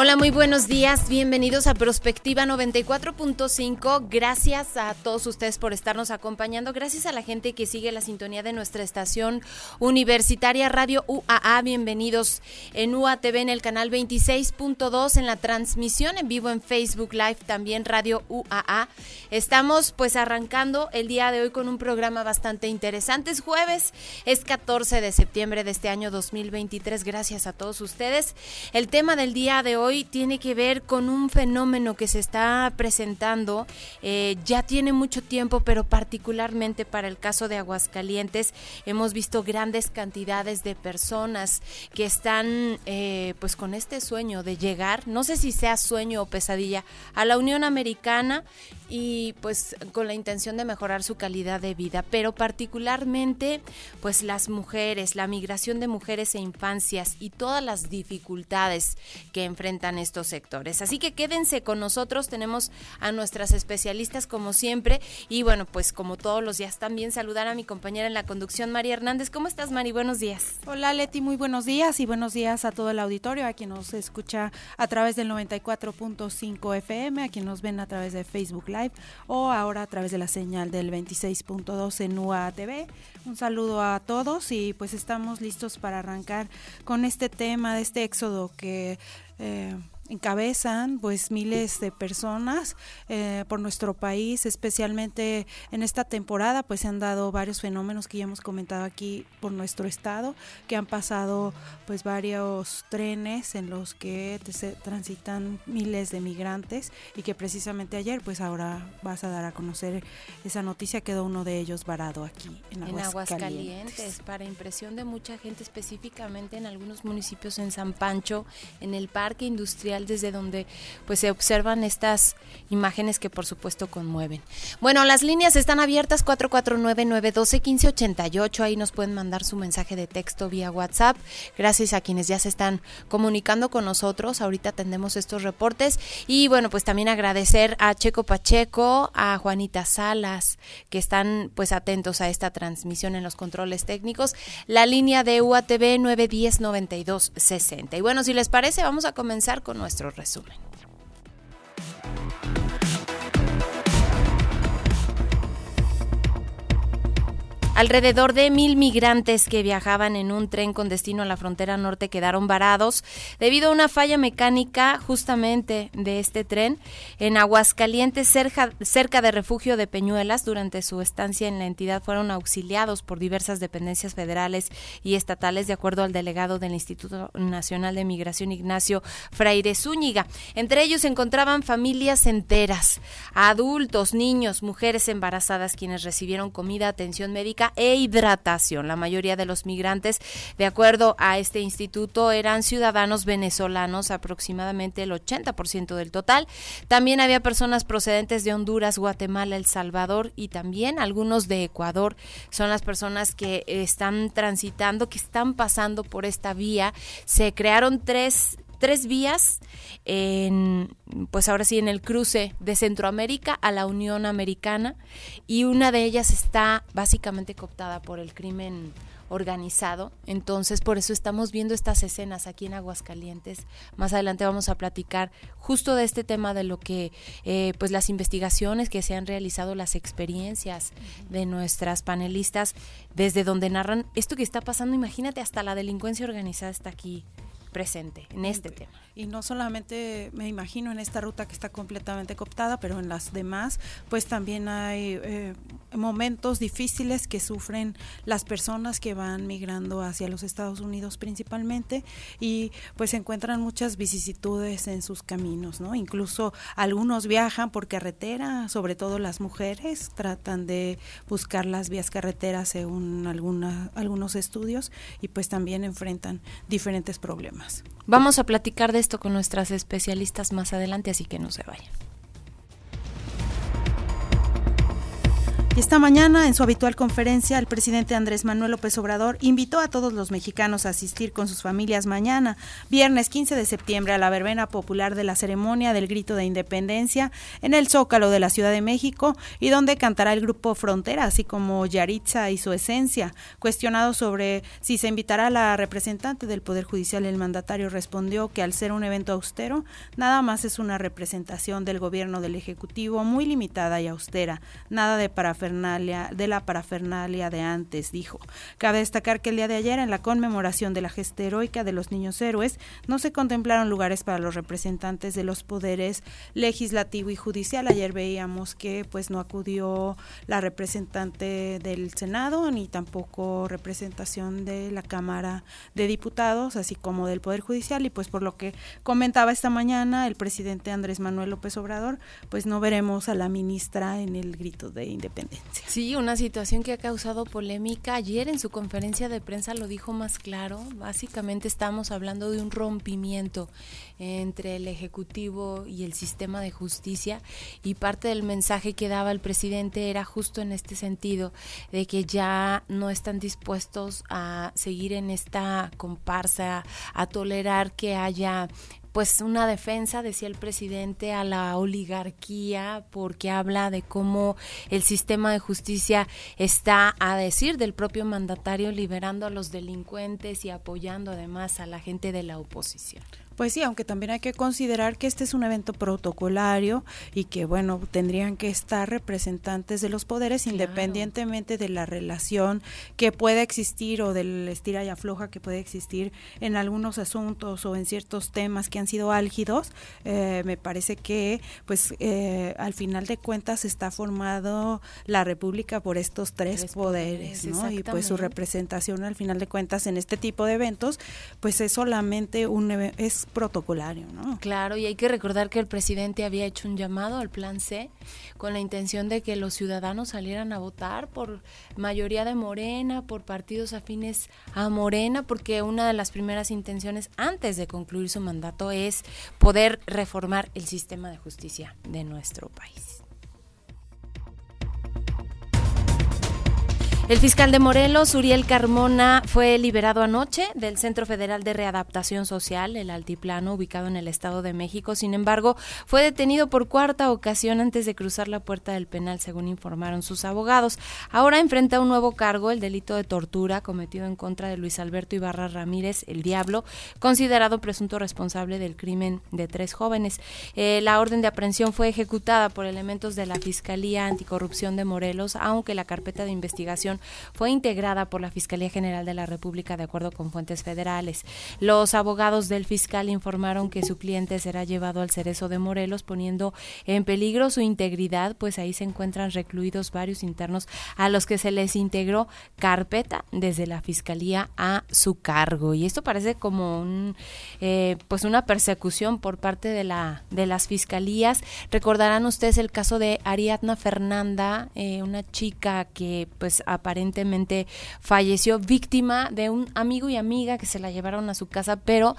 Hola, muy buenos días. Bienvenidos a Prospectiva 94.5. Gracias a todos ustedes por estarnos acompañando. Gracias a la gente que sigue la sintonía de nuestra estación universitaria Radio UAA. Bienvenidos en UATV en el canal 26.2 en la transmisión en vivo en Facebook Live también Radio UAA. Estamos pues arrancando el día de hoy con un programa bastante interesante. Es jueves, es 14 de septiembre de este año 2023. Gracias a todos ustedes. El tema del día de hoy hoy tiene que ver con un fenómeno que se está presentando eh, ya tiene mucho tiempo, pero particularmente para el caso de Aguascalientes hemos visto grandes cantidades de personas que están eh, pues con este sueño de llegar, no sé si sea sueño o pesadilla, a la Unión Americana y pues con la intención de mejorar su calidad de vida, pero particularmente pues las mujeres, la migración de mujeres e infancias y todas las dificultades que enfrentan estos sectores. Así que quédense con nosotros, tenemos a nuestras especialistas como siempre y bueno, pues como todos los días también saludar a mi compañera en la conducción María Hernández. ¿Cómo estás Mari? Buenos días. Hola Leti, muy buenos días y buenos días a todo el auditorio, a quien nos escucha a través del 94.5 FM, a quien nos ven a través de Facebook Live o ahora a través de la señal del 26.2 en UATV. Un saludo a todos y pues estamos listos para arrancar con este tema de este éxodo que... Eh, encabezan pues miles de personas eh, por nuestro país, especialmente en esta temporada pues se han dado varios fenómenos que ya hemos comentado aquí por nuestro estado, que han pasado pues varios trenes en los que se transitan miles de migrantes y que precisamente ayer pues ahora vas a dar a conocer esa noticia, quedó uno de ellos varado aquí en Aguascalientes. En Aguascalientes, para impresión de mucha gente específicamente en algunos municipios en San Pancho, en el parque industrial desde donde pues se observan estas imágenes que por supuesto conmueven. Bueno, las líneas están abiertas 449-912-1588, ahí nos pueden mandar su mensaje de texto vía WhatsApp. Gracias a quienes ya se están comunicando con nosotros, ahorita atendemos estos reportes y bueno, pues también agradecer a Checo Pacheco, a Juanita Salas, que están pues atentos a esta transmisión en los controles técnicos. La línea de UATV 910 9260. Y bueno, si les parece, vamos a comenzar con nuestro resumen. Alrededor de mil migrantes que viajaban en un tren con destino a la frontera norte quedaron varados debido a una falla mecánica justamente de este tren en Aguascalientes, cerca, cerca de refugio de Peñuelas. Durante su estancia en la entidad fueron auxiliados por diversas dependencias federales y estatales, de acuerdo al delegado del Instituto Nacional de Migración, Ignacio Fraire Zúñiga. Entre ellos se encontraban familias enteras, adultos, niños, mujeres embarazadas, quienes recibieron comida, atención médica e hidratación. La mayoría de los migrantes, de acuerdo a este instituto, eran ciudadanos venezolanos, aproximadamente el 80% del total. También había personas procedentes de Honduras, Guatemala, El Salvador y también algunos de Ecuador. Son las personas que están transitando, que están pasando por esta vía. Se crearon tres tres vías en, pues ahora sí, en el cruce de Centroamérica a la Unión Americana y una de ellas está básicamente cooptada por el crimen organizado. Entonces, por eso estamos viendo estas escenas aquí en Aguascalientes. Más adelante vamos a platicar justo de este tema de lo que, eh, pues las investigaciones que se han realizado, las experiencias de nuestras panelistas, desde donde narran esto que está pasando. Imagínate, hasta la delincuencia organizada está aquí presente en este tema. Y no solamente me imagino en esta ruta que está completamente cooptada, pero en las demás, pues también hay eh, momentos difíciles que sufren las personas que van migrando hacia los Estados Unidos principalmente y pues encuentran muchas vicisitudes en sus caminos, ¿no? Incluso algunos viajan por carretera, sobre todo las mujeres tratan de buscar las vías carreteras según alguna, algunos estudios y pues también enfrentan diferentes problemas. Vamos a platicar de esto con nuestras especialistas más adelante, así que no se vayan. Esta mañana, en su habitual conferencia, el presidente Andrés Manuel López Obrador invitó a todos los mexicanos a asistir con sus familias mañana, viernes 15 de septiembre, a la verbena popular de la ceremonia del grito de independencia en el Zócalo de la Ciudad de México y donde cantará el grupo Frontera, así como Yaritza y su esencia. Cuestionado sobre si se invitará a la representante del Poder Judicial, el mandatario respondió que al ser un evento austero, nada más es una representación del gobierno del Ejecutivo muy limitada y austera, nada de parafernalia de la parafernalia de antes, dijo. Cabe destacar que el día de ayer, en la conmemoración de la gesta heroica de los niños héroes, no se contemplaron lugares para los representantes de los poderes legislativo y judicial. Ayer veíamos que pues no acudió la representante del Senado ni tampoco representación de la Cámara de Diputados, así como del Poder Judicial y pues por lo que comentaba esta mañana el presidente Andrés Manuel López Obrador, pues no veremos a la ministra en el grito de independencia. Sí, una situación que ha causado polémica. Ayer en su conferencia de prensa lo dijo más claro. Básicamente estamos hablando de un rompimiento entre el Ejecutivo y el sistema de justicia y parte del mensaje que daba el presidente era justo en este sentido, de que ya no están dispuestos a seguir en esta comparsa, a tolerar que haya pues una defensa, decía el presidente, a la oligarquía, porque habla de cómo el sistema de justicia está, a decir del propio mandatario, liberando a los delincuentes y apoyando además a la gente de la oposición. Pues sí, aunque también hay que considerar que este es un evento protocolario y que, bueno, tendrían que estar representantes de los poderes independientemente de la relación que pueda existir o del estira y afloja que puede existir en algunos asuntos o en ciertos temas que han sido álgidos. Eh, me parece que, pues, eh, al final de cuentas está formado la República por estos tres, poderes, ¿no? Y pues su representación al final de cuentas en este tipo de eventos, pues es solamente un es protocolario, ¿no? Claro, y hay que recordar que el presidente había hecho un llamado al Plan C con la intención de que los ciudadanos salieran a votar por mayoría de Morena, por partidos afines a Morena, porque una de las primeras intenciones antes de concluir su mandato es poder reformar el sistema de justicia de nuestro país. El fiscal de Morelos, Uriel Carmona, fue liberado anoche del Centro Federal de Readaptación Social, el Altiplano, ubicado en el Estado de México. Sin embargo, fue detenido por cuarta ocasión antes de cruzar la puerta del penal, según informaron sus abogados. Ahora enfrenta un nuevo cargo, el delito de tortura cometido en contra de Luis Alberto Ibarra Ramírez, el Diablo, considerado presunto responsable del crimen de tres jóvenes. Eh, la orden de aprehensión fue ejecutada por elementos de la Fiscalía Anticorrupción de Morelos, aunque la carpeta de investigación fue integrada por la Fiscalía General de la República de acuerdo con fuentes federales. Los abogados del fiscal informaron que su cliente será llevado al Cerezo de Morelos poniendo en peligro su integridad, pues ahí se encuentran recluidos varios internos a los que se les integró carpeta desde la Fiscalía a su cargo. Y esto parece como un, eh, pues una persecución por parte de, la, de las fiscalías. Recordarán ustedes el caso de Ariadna Fernanda, eh, una chica que pues aparentemente falleció víctima de un amigo y amiga que se la llevaron a su casa, pero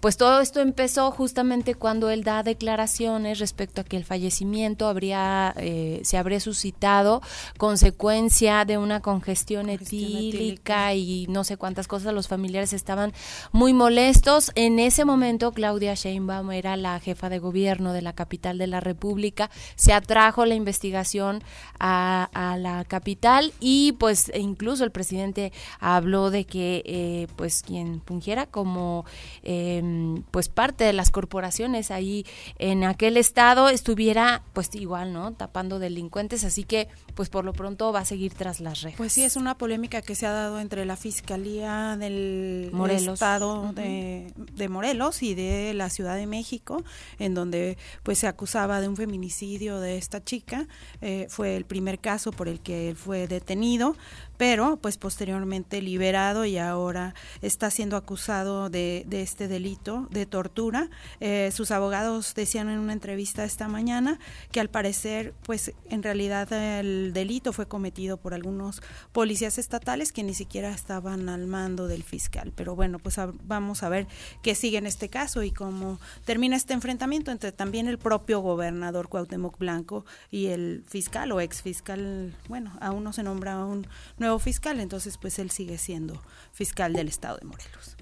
pues todo esto empezó justamente cuando él da declaraciones respecto a que el fallecimiento habría eh, se habría suscitado consecuencia de una congestión, etílica, y no sé cuántas cosas. Los familiares estaban muy molestos. En ese momento Claudia Sheinbaum era la jefa de gobierno de la capital de la República, se atrajo la investigación a, a la capital y pues pues incluso el presidente habló de que eh, pues quien fungiera como em, pues parte de las corporaciones ahí en aquel estado estuviera pues igual, ¿no? Tapando delincuentes, así que pues por lo pronto va a seguir tras las rejas. Pues sí, es una polémica que se ha dado entre la Fiscalía del Estado de, de, Morelos y de la Ciudad de México, en donde pues se acusaba de un feminicidio de esta chica. Eh, fue el primer caso por el que él fue detenido, now pero pues posteriormente liberado y ahora está siendo acusado de, de este delito de tortura. Eh, sus abogados decían en una entrevista esta mañana que al parecer pues en realidad el delito fue cometido por algunos policías estatales que ni siquiera estaban al mando del fiscal. Pero bueno, pues vamos a ver qué sigue en este caso y cómo termina este enfrentamiento entre también el propio gobernador Cuauhtémoc Blanco y el fiscal o ex fiscal, bueno, aún no se nombra un nuevo fiscal, entonces pues él sigue siendo fiscal del estado de Morelos.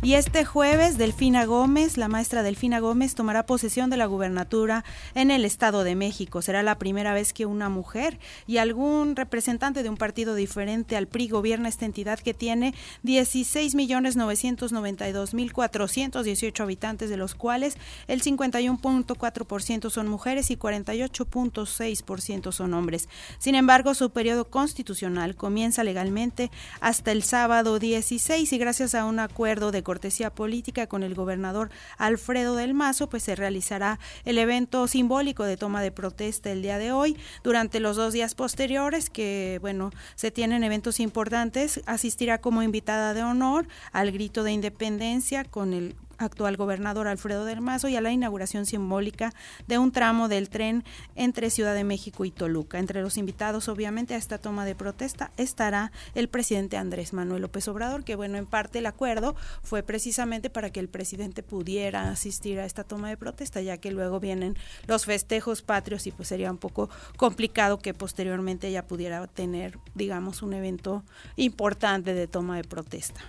Y este jueves, Delfina Gómez, la maestra Delfina Gómez, tomará posesión de la gubernatura en el Estado de México. Será la primera vez que una mujer y algún representante de un partido diferente al PRI gobierna esta entidad que tiene 16.992.418 habitantes, de los cuales el 51.4% son mujeres y 48.6% son hombres. Sin embargo, su periodo constitucional comienza legalmente hasta el sábado 16 y gracias a un acuerdo de cortesía política con el gobernador Alfredo del Mazo, pues se realizará el evento simbólico de toma de protesta el día de hoy. Durante los dos días posteriores, que bueno, se tienen eventos importantes, asistirá como invitada de honor al grito de independencia con el actual gobernador Alfredo del Mazo y a la inauguración simbólica de un tramo del tren entre Ciudad de México y Toluca. Entre los invitados, obviamente, a esta toma de protesta estará el presidente Andrés Manuel López Obrador, que bueno, en parte el acuerdo fue precisamente para que el presidente pudiera asistir a esta toma de protesta, ya que luego vienen los festejos patrios y pues sería un poco complicado que posteriormente ella pudiera tener, digamos, un evento importante de toma de protesta.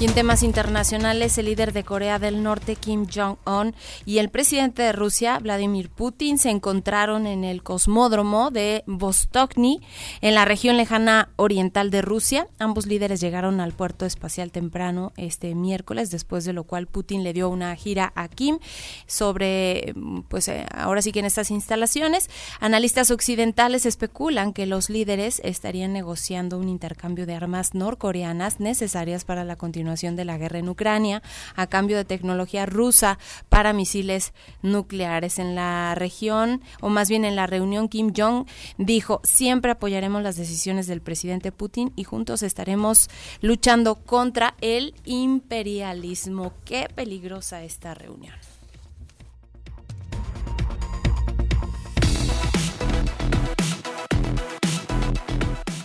Y en temas internacionales, el líder de Corea del Norte, Kim Jong-un, y el presidente de Rusia, Vladimir Putin, se encontraron en el cosmódromo de Vostokny, en la región lejana oriental de Rusia. Ambos líderes llegaron al puerto espacial temprano este miércoles, después de lo cual Putin le dio una gira a Kim sobre, pues eh, ahora sí que en estas instalaciones, analistas occidentales especulan que los líderes estarían negociando un intercambio de armas norcoreanas necesarias para la continuación de la guerra en Ucrania a cambio de tecnología rusa para misiles nucleares. En la región, o más bien en la reunión, Kim Jong dijo, siempre apoyaremos las decisiones del presidente Putin y juntos estaremos luchando contra el imperialismo. Qué peligrosa esta reunión.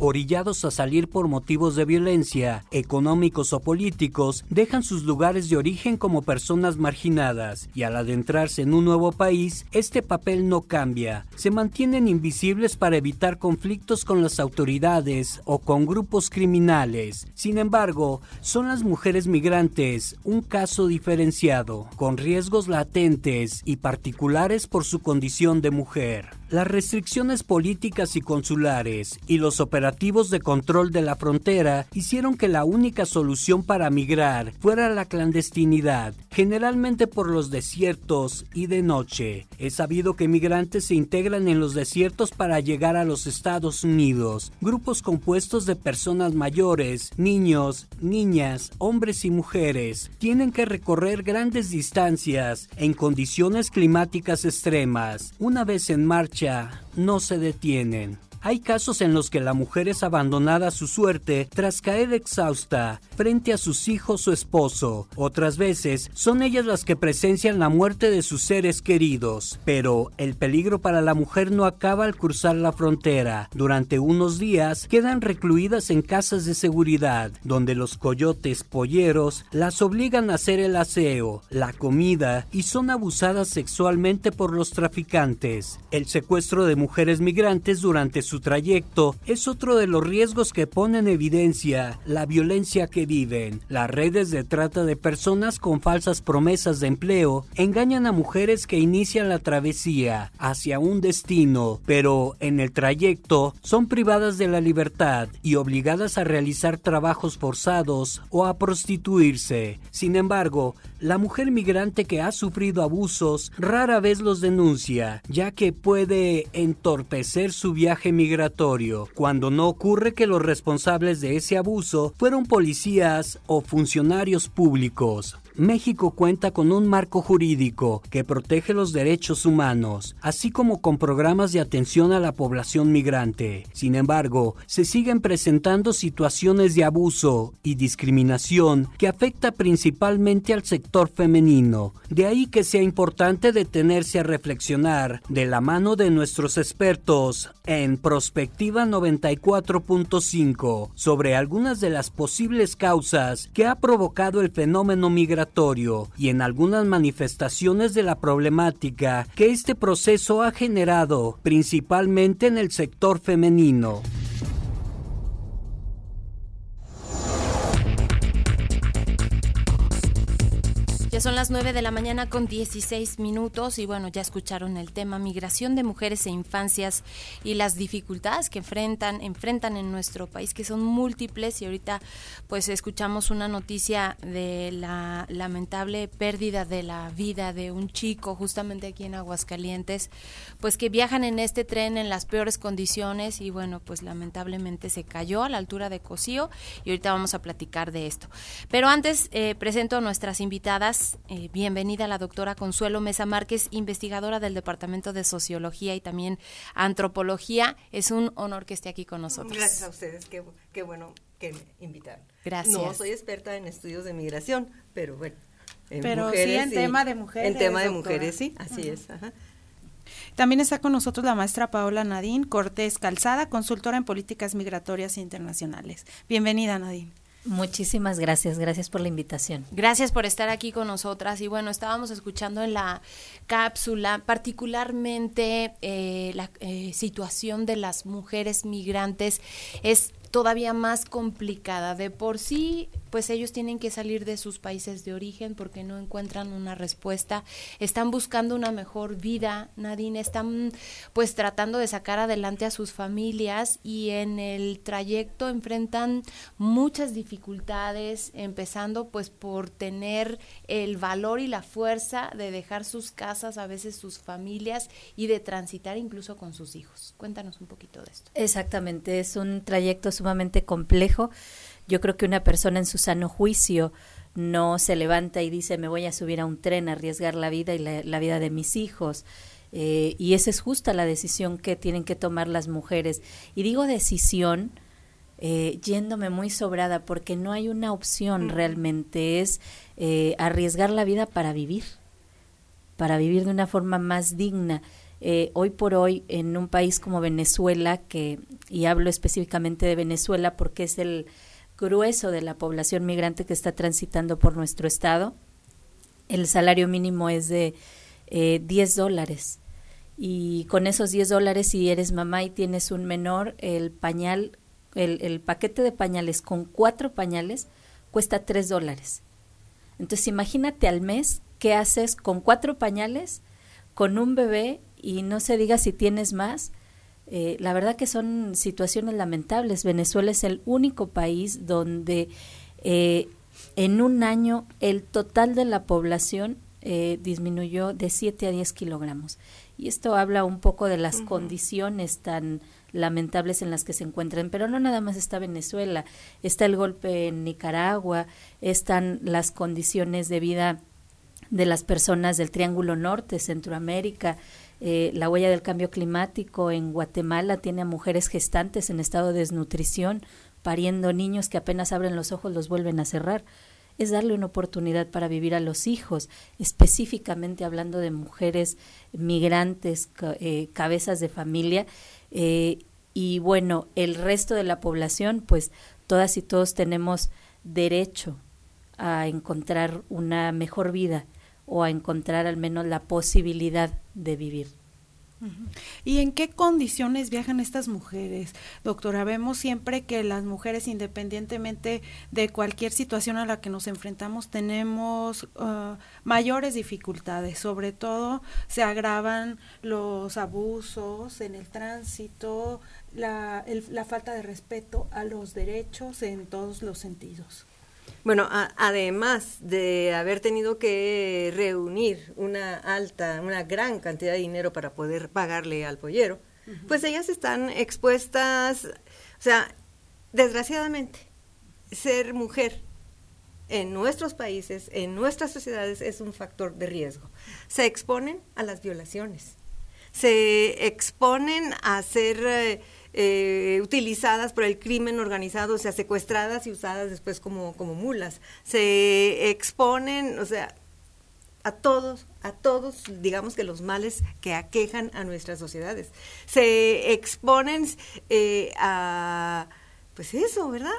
Orillados a salir por motivos de violencia, económicos o políticos, dejan sus lugares de origen como personas marginadas y al adentrarse en un nuevo país, este papel no cambia. Se mantienen invisibles para evitar conflictos con las autoridades o con grupos criminales. Sin embargo, son las mujeres migrantes un caso diferenciado, con riesgos latentes y particulares por su condición de mujer. Las restricciones políticas y consulares y los operativos de control de la frontera hicieron que la única solución para migrar fuera la clandestinidad, generalmente por los desiertos y de noche. Es sabido que migrantes se integran en los desiertos para llegar a los Estados Unidos, grupos compuestos de personas mayores, niños, niñas, hombres y mujeres, tienen que recorrer grandes distancias en condiciones climáticas extremas. Una vez en marcha, no se detienen. Hay casos en los que la mujer es abandonada a su suerte tras caer exhausta frente a sus hijos o esposo. Otras veces son ellas las que presencian la muerte de sus seres queridos. Pero el peligro para la mujer no acaba al cruzar la frontera. Durante unos días quedan recluidas en casas de seguridad, donde los coyotes polleros las obligan a hacer el aseo, la comida y son abusadas sexualmente por los traficantes. El secuestro de mujeres migrantes durante su trayecto es otro de los riesgos que pone en evidencia la violencia que viven. Las redes de trata de personas con falsas promesas de empleo engañan a mujeres que inician la travesía hacia un destino, pero en el trayecto son privadas de la libertad y obligadas a realizar trabajos forzados o a prostituirse. Sin embargo, la mujer migrante que ha sufrido abusos rara vez los denuncia, ya que puede entorpecer su viaje migratorio, cuando no ocurre que los responsables de ese abuso fueron policías o funcionarios públicos. México cuenta con un marco jurídico que protege los derechos humanos, así como con programas de atención a la población migrante. Sin embargo, se siguen presentando situaciones de abuso y discriminación que afecta principalmente al sector femenino. De ahí que sea importante detenerse a reflexionar de la mano de nuestros expertos en Prospectiva 94.5 sobre algunas de las posibles causas que ha provocado el fenómeno migratorio y en algunas manifestaciones de la problemática que este proceso ha generado, principalmente en el sector femenino. Son las 9 de la mañana con 16 minutos y bueno, ya escucharon el tema migración de mujeres e infancias y las dificultades que enfrentan, enfrentan en nuestro país, que son múltiples y ahorita pues escuchamos una noticia de la lamentable pérdida de la vida de un chico justamente aquí en Aguascalientes, pues que viajan en este tren en las peores condiciones y bueno, pues lamentablemente se cayó a la altura de Cocío y ahorita vamos a platicar de esto. Pero antes eh, presento a nuestras invitadas eh, bienvenida la doctora Consuelo Mesa Márquez, investigadora del Departamento de Sociología y también Antropología. Es un honor que esté aquí con nosotros. Gracias a ustedes, qué, bueno que me invitaron. Gracias. No soy experta en estudios de migración, pero bueno. En pero sí en tema de mujeres. En tema de mujeres, sí, así es. También está con nosotros la maestra Paola Nadine Cortés Calzada, consultora en políticas migratorias internacionales. Bienvenida, Nadine. Muchísimas gracias, gracias por la invitación. Gracias por estar aquí con nosotras. Y bueno, estábamos escuchando en la cápsula particularmente eh, la eh, situación de las mujeres migrantes. Es todavía más complicada. De por sí, pues ellos tienen que salir de sus países de origen porque no encuentran una respuesta. Están buscando una mejor vida, Nadine. Están pues tratando de sacar adelante a sus familias y en el trayecto enfrentan muchas dificultades, empezando pues por tener el valor y la fuerza de dejar sus casas, a veces sus familias y de transitar incluso con sus hijos. Cuéntanos un poquito de esto. Exactamente, es un trayecto sumamente complejo. Yo creo que una persona en su sano juicio no se levanta y dice me voy a subir a un tren a arriesgar la vida y la, vida de mis hijos. Eh, y esa es justa la decisión que tienen que tomar las mujeres. Y digo decisión eh, yéndome muy sobrada porque no hay una opción realmente, es eh, arriesgar la vida para vivir, para vivir de una forma más digna. Eh, hoy por hoy en un país como Venezuela, que, y hablo específicamente de Venezuela porque es el grueso de la población migrante que está transitando por nuestro estado, el salario mínimo es de eh, 10 dólares. Y con esos 10 dólares, si eres mamá y tienes un menor, el pañal, el, el paquete de pañales con cuatro pañales cuesta 3 dólares. Entonces imagínate al mes qué haces con cuatro pañales, con un bebé y no se diga si tienes más. Eh, la verdad que son situaciones lamentables. Venezuela es el único país donde eh, en un año el total de la población eh, disminuyó de 7 a 10 kilogramos. Y esto habla un poco de las condiciones tan lamentables en las que se encuentran. Pero no nada más está Venezuela, está el golpe en Nicaragua, están las condiciones de vida de las personas del Triángulo Norte, Centroamérica, eh, la huella del cambio climático en Guatemala tiene a mujeres gestantes en estado de desnutrición, pariendo niños que apenas abren los ojos los vuelven a cerrar. Es darle una oportunidad para vivir a los hijos, específicamente hablando de mujeres migrantes, eh, cabezas de familia. Eh, y bueno, el resto de la población, pues todas y todos tenemos derecho a encontrar una mejor vida o a encontrar al menos la posibilidad de vivir. ¿Y en qué condiciones viajan estas mujeres? Doctora, vemos siempre que las mujeres, independientemente de cualquier situación a la que nos enfrentamos, tenemos uh, mayores dificultades. Sobre todo se agravan los abusos en el tránsito, la, la falta de respeto a los derechos en todos los sentidos. Bueno, además de haber tenido que reunir una alta, una gran cantidad de dinero para poder pagarle al pollero, pues ellas están expuestas, o sea, desgraciadamente, ser mujer en nuestros países, en nuestras sociedades, es un factor de riesgo. Se exponen a las violaciones, se exponen a ser... Eh, eh, utilizadas por el crimen organizado, o sea, secuestradas y usadas después como, como mulas. Se exponen, o sea, a todos, a todos, digamos que los males que aquejan a nuestras sociedades. Se exponen eh, a pues eso, ¿verdad?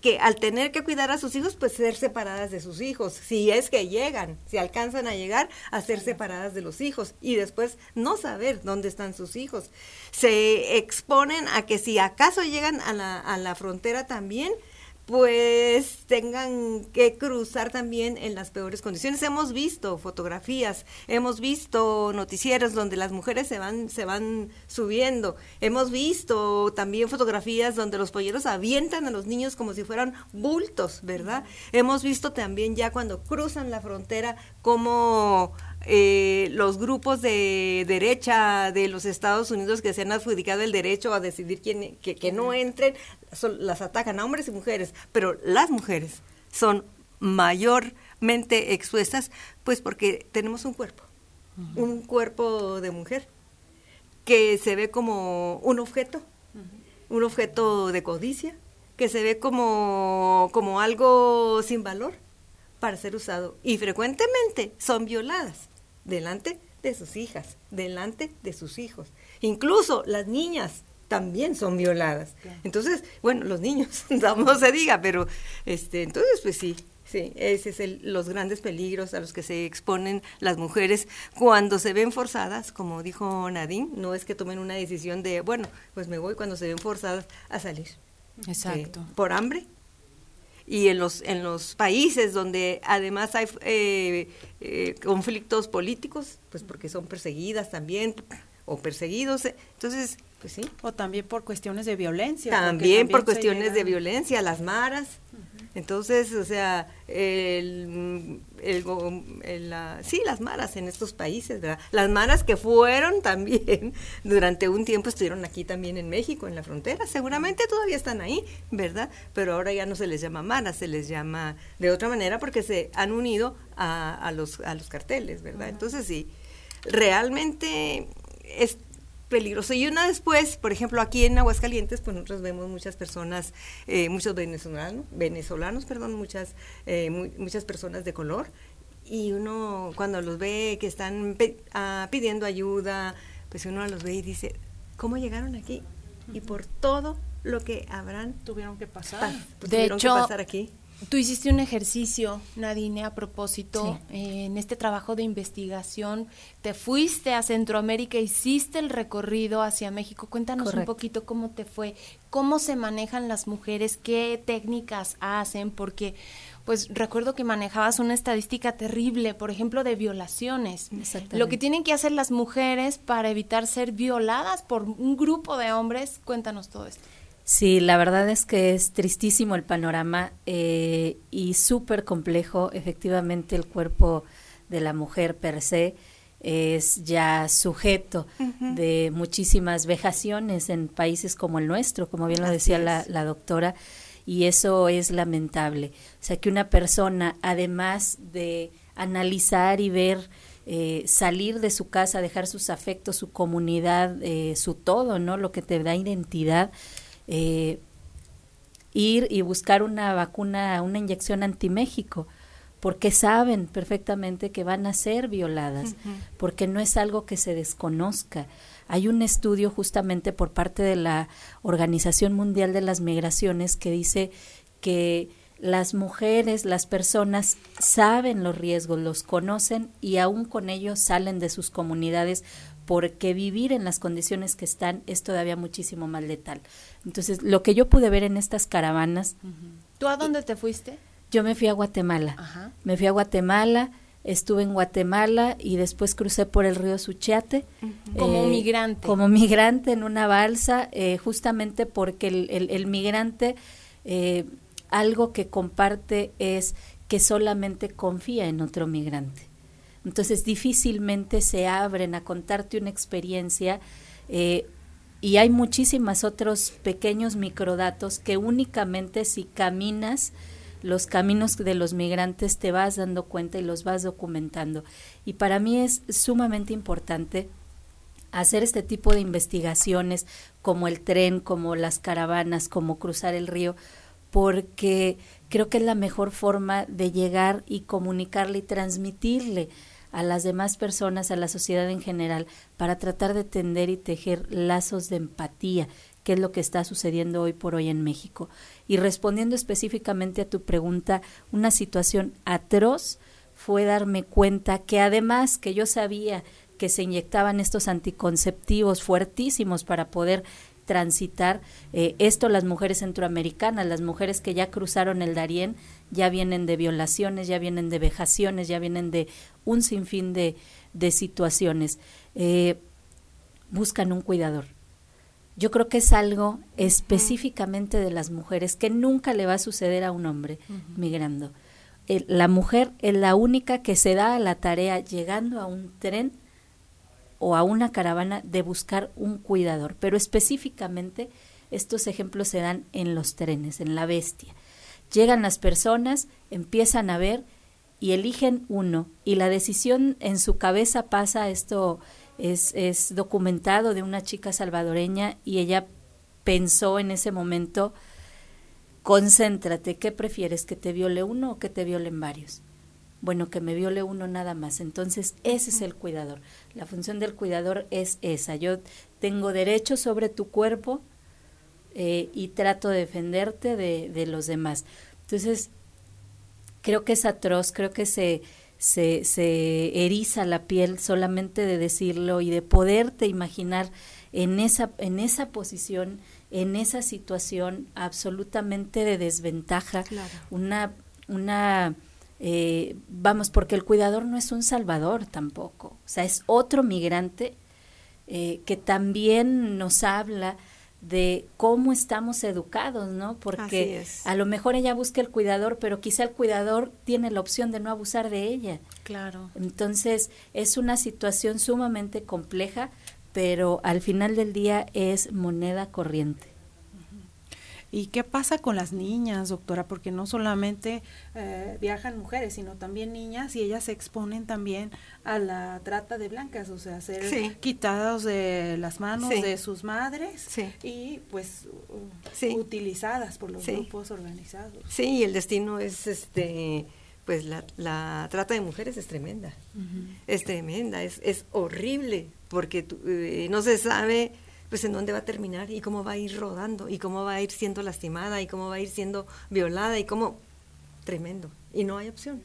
que al tener que cuidar a sus hijos, pues ser separadas de sus hijos, si es que llegan, si alcanzan a llegar a ser separadas de los hijos y después no saber dónde están sus hijos. Se exponen a que si acaso llegan a la, a la frontera también, pues tengan que cruzar también en las peores condiciones. Hemos visto fotografías, hemos visto noticieros donde las mujeres se van se van subiendo. Hemos visto también fotografías donde los polleros avientan a los niños como si fueran bultos, ¿verdad? Hemos visto también ya cuando cruzan la frontera como eh, los grupos de derecha de los Estados Unidos que se han adjudicado el derecho a decidir quién, que, que no entren, las atacan a hombres y mujeres, pero las mujeres son mayormente expuestas, pues porque tenemos un cuerpo, un cuerpo de mujer que se ve como un objeto, un objeto de codicia, que se ve como, como algo sin valor para ser usado. Y frecuentemente son violadas delante de sus hijas, delante de sus hijos. Incluso las niñas también son violadas. Entonces, bueno, los niños, no se diga, pero este, entonces pues sí, sí, ese es el, los grandes peligros a los que se exponen las mujeres cuando se ven forzadas, como dijo Nadine, no es que tomen una decisión de, bueno, pues me voy cuando se ven forzadas a salir. Exacto. por hambre, y en los en los países donde además hay eh, eh, conflictos políticos pues porque son perseguidas también o perseguidos. Entonces pues sí. O también por cuestiones de violencia también, por cuestiones de violencia las maras entonces, o sea, el, el, la, sí, las maras en estos países, ¿verdad? Las maras que fueron también, durante un tiempo estuvieron aquí también en México, en la frontera, seguramente todavía están ahí, ¿verdad? Pero ahora ya no se les llama maras, se les llama de otra manera porque se han unido a, a los, a los carteles, ¿verdad? Entonces, sí, realmente es, peligroso. Y una después, por ejemplo, aquí en Aguascalientes, pues nosotros vemos muchas personas, eh, muchos venezolanos, venezolanos, perdón, muchas, eh, muchas personas de color, y uno cuando los ve que están ah, pidiendo ayuda, pues uno los ve y dice, ¿cómo llegaron aquí? Y por todo lo que habrán tuvieron que pasar, pues, de hecho, pasar aquí. Tú hiciste un ejercicio, Nadine, a propósito, en este trabajo de investigación. Te fuiste a Centroamérica, hiciste el recorrido hacia México. Cuéntanos un poquito cómo te fue, cómo se manejan las mujeres, qué técnicas hacen, porque pues recuerdo que manejabas una estadística terrible, por ejemplo, de violaciones. Lo que tienen que hacer las mujeres para evitar ser violadas por un grupo de hombres. Cuéntanos todo esto. Sí, la verdad es que es tristísimo el panorama eh, y súper complejo. Efectivamente, el cuerpo de la mujer per se es ya sujeto de muchísimas vejaciones en países como el nuestro, como bien lo decía la, la, doctora, y eso es lamentable. O sea, que una persona, además de analizar y ver eh, salir de su casa, dejar sus afectos, su comunidad, eh, su todo, ¿no? Lo que te da identidad. Eh, ir y buscar una vacuna, una inyección anti-México, porque saben perfectamente que van a ser violadas, porque no es algo que se desconozca. Hay un estudio justamente por parte de la Organización Mundial de las Migraciones que dice que las mujeres, las personas saben los riesgos, los conocen y aún con ellos salen de sus comunidades porque vivir en las condiciones que están es todavía muchísimo más letal. Entonces, lo que yo pude ver en estas caravanas... ¿Tú a dónde te fuiste? Yo me fui a Guatemala. Me fui a Guatemala, estuve en Guatemala y después crucé por el río Suchiate. Como eh, migrante. Como migrante en una balsa, eh, justamente porque el, el, migrante... Eh, algo que comparte es que solamente confía en otro migrante. Entonces difícilmente se abren a contarte una experiencia eh, y hay muchísimos otros pequeños microdatos que únicamente si caminas los caminos de los migrantes te vas dando cuenta y los vas documentando. Y para mí es sumamente importante hacer este tipo de investigaciones como el tren, como las caravanas, como cruzar el río, porque creo que es la mejor forma de llegar y comunicarle y transmitirle a las demás personas, a la sociedad en general, para tratar de tender y tejer lazos de empatía, que es lo que está sucediendo hoy por hoy en México. Y respondiendo específicamente a tu pregunta, una situación atroz fue darme cuenta que además que yo sabía que se inyectaban estos anticonceptivos fuertísimos para poder transitar eh, esto las mujeres centroamericanas, las mujeres que ya cruzaron el Darién, ya vienen de violaciones, ya vienen de vejaciones, ya vienen de un sinfín de, de situaciones. Eh, buscan un cuidador. Yo creo que es algo específicamente de las mujeres que nunca le va a suceder a un hombre migrando. la mujer es la única que se da a la tarea llegando a un tren o a una caravana de buscar un cuidador, pero específicamente estos ejemplos se dan en los trenes, en la bestia. Llegan las personas, empiezan a ver y eligen uno y la decisión en su cabeza pasa, esto es, es documentado de una chica salvadoreña y ella pensó en ese momento, concéntrate, ¿qué prefieres, que te viole uno o que te violen varios? Bueno, que me viole uno nada más. Entonces, ese es el cuidador. La función del cuidador es esa. Yo tengo derecho sobre tu cuerpo eh, y trato de defenderte de, de, los demás. Entonces, creo que es atroz, creo que se, se, se eriza la piel solamente de decirlo y de poderte imaginar en esa, en esa posición, en esa situación absolutamente de desventaja, una, una eh, vamos, porque el cuidador no es un salvador tampoco, o sea, es otro migrante eh, que también nos habla de cómo estamos educados, ¿no? Porque a lo mejor ella busca el cuidador, pero quizá el cuidador tiene la opción de no abusar de ella. Claro. Entonces, es una situación sumamente compleja, pero al final del día es moneda corriente. ¿Y qué pasa con las niñas, doctora? Porque no solamente eh, viajan mujeres, sino también niñas y ellas se exponen también a la trata de blancas, o sea, ser quitadas de las manos de sus madres y pues utilizadas por los grupos organizados. Sí, y el destino es este pues la, la trata de mujeres es tremenda, es tremenda, es, es horrible, porque eh, no se sabe pues en dónde va a terminar y cómo va a ir rodando y cómo va a ir siendo lastimada y cómo va a ir siendo violada y cómo tremendo y no hay opción.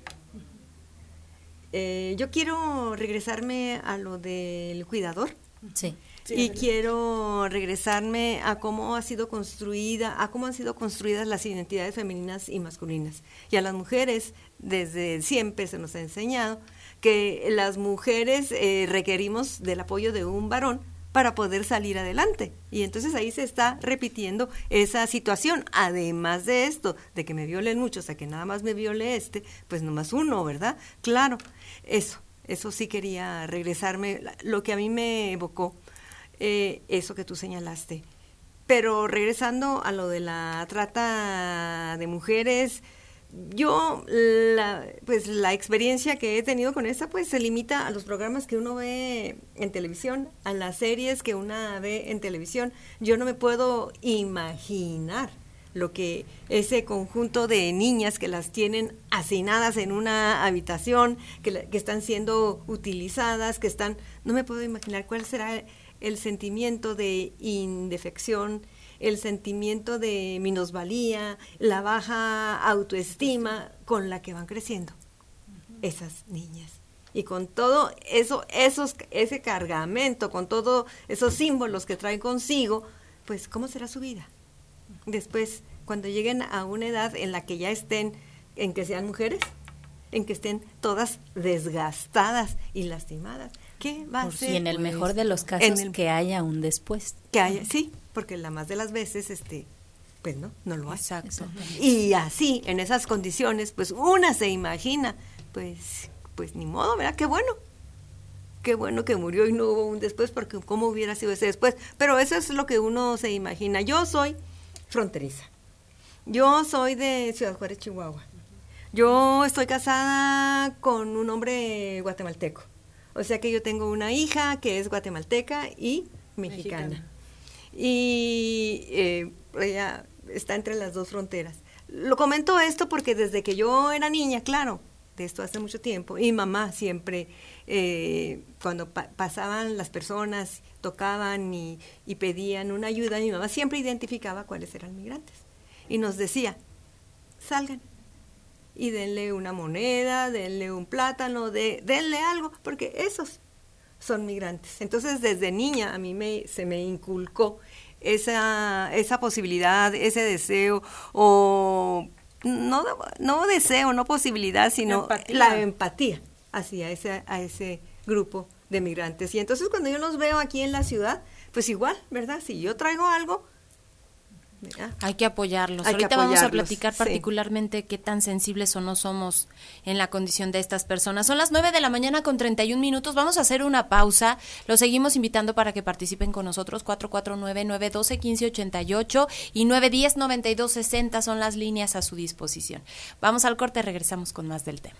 Eh, yo quiero regresarme a lo del cuidador. Sí. y quiero regresarme a cómo ha sido construida, a cómo han sido construidas las identidades femeninas y masculinas. Y a las mujeres, desde siempre se nos ha enseñado que las mujeres eh, requerimos del apoyo de un varón para poder salir adelante. Y entonces ahí se está repitiendo esa situación. Además de esto, de que me violen muchos, o sea, que nada más me viole este, pues nomás uno, ¿verdad? Claro, eso, eso sí quería regresarme, lo que a mí me evocó, eh, eso que tú señalaste. Pero regresando a lo de la trata de mujeres, yo, la, pues la experiencia que he tenido con esta, pues se limita a los programas que uno ve en televisión, a las series que una ve en televisión. Yo no me puedo imaginar lo que ese conjunto de niñas que las tienen hacinadas en una habitación, que, que están siendo utilizadas, que están, no me puedo imaginar cuál será el sentimiento de indefección, el sentimiento de minusvalía, la baja autoestima con la que van creciendo esas niñas. Y con todo eso, esos, ese cargamento, con todos esos símbolos que traen consigo, pues ¿cómo será su vida? Después, cuando lleguen a una edad en la que ya estén, en que sean mujeres, en que estén todas desgastadas y lastimadas. ¿Qué va a ser? Y en el mejor pues, de los casos, que haya un después. Que haya, sí, porque la más de las veces, este, pues no, no lo hace. Exacto. Y así, en esas condiciones, pues una se imagina, pues, pues ni modo, ¿verdad? Qué bueno. Qué bueno que murió y no hubo un después, porque cómo hubiera sido ese después. Pero eso es lo que uno se imagina. Yo soy fronteriza. Yo soy de Ciudad Juárez, Chihuahua. Yo estoy casada con un hombre guatemalteco. O sea que yo tengo una hija que es guatemalteca y mexicana y eh, ella está entre las dos fronteras. Lo comento esto porque desde que yo era niña, claro, de esto hace mucho tiempo, y mamá siempre, eh, cuando pasaban las personas, tocaban y, pedían una ayuda, mi mamá siempre identificaba cuáles eran migrantes. Y nos decía, salgan y denle una moneda, denle un plátano, de, denle algo, porque esos son migrantes. Entonces, desde niña a mí me, se me inculcó esa, esa posibilidad, ese deseo, o no, no deseo, no posibilidad, sino la empatía, hacia ese, a ese grupo de migrantes. Y entonces cuando yo los veo aquí en la ciudad, pues igual, ¿verdad? Si yo traigo algo, hay que apoyarlos. Ahorita vamos a platicar particularmente qué tan sensibles o no somos en la condición de estas personas. Son las 9 de la mañana con 31 minutos. Vamos a hacer una pausa. Los seguimos invitando para que participen con nosotros. 449-912-1588 y 910-9260 son las líneas a su disposición. Vamos al corte, regresamos con más del tema.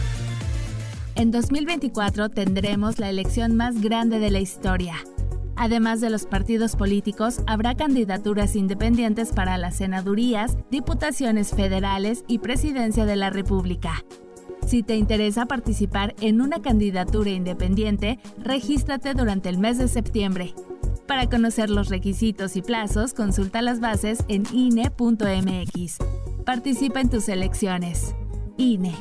En 2024 tendremos la elección más grande de la historia. Además de los partidos políticos, habrá candidaturas independientes para las senadurías, diputaciones federales y presidencia de la República. Si te interesa participar en una candidatura independiente, regístrate durante el mes de septiembre. Para conocer los requisitos y plazos, consulta las bases en INE.mx. Participa en tus elecciones. INE.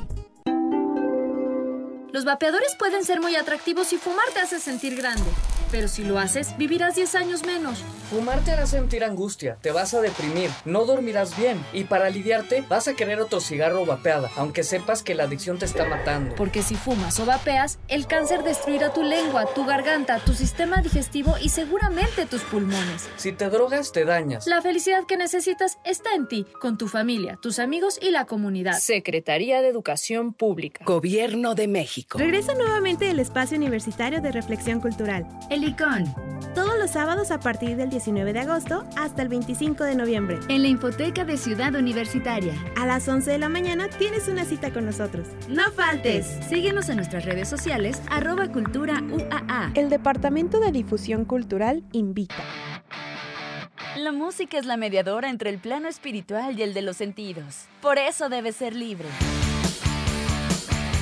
Los vapeadores pueden ser muy atractivos y fumar te hace sentir grande. Pero si lo haces, vivirás 10 años menos. Fumar te hará sentir angustia, te vas a deprimir, no dormirás bien y para aliviarte vas a querer otro cigarro vapeada, aunque sepas que la adicción te está matando. Porque si fumas o vapeas, el cáncer destruirá tu lengua, tu garganta, tu sistema digestivo y seguramente tus pulmones. Si te drogas, te dañas. La felicidad que necesitas está en ti, con tu familia, tus amigos y la comunidad. Secretaría de Educación Pública. Gobierno de México. Regresa nuevamente el espacio universitario de reflexión cultural. El ICON. Todos los sábados a partir del 19 de agosto hasta el 25 de noviembre. En la Infoteca de Ciudad Universitaria. A las 11 de la mañana tienes una cita con nosotros. ¡No faltes! Síguenos en nuestras redes sociales, arroba cultura UAA. El Departamento de Difusión Cultural invita. La música es la mediadora entre el plano espiritual y el de los sentidos. Por eso debe ser libre.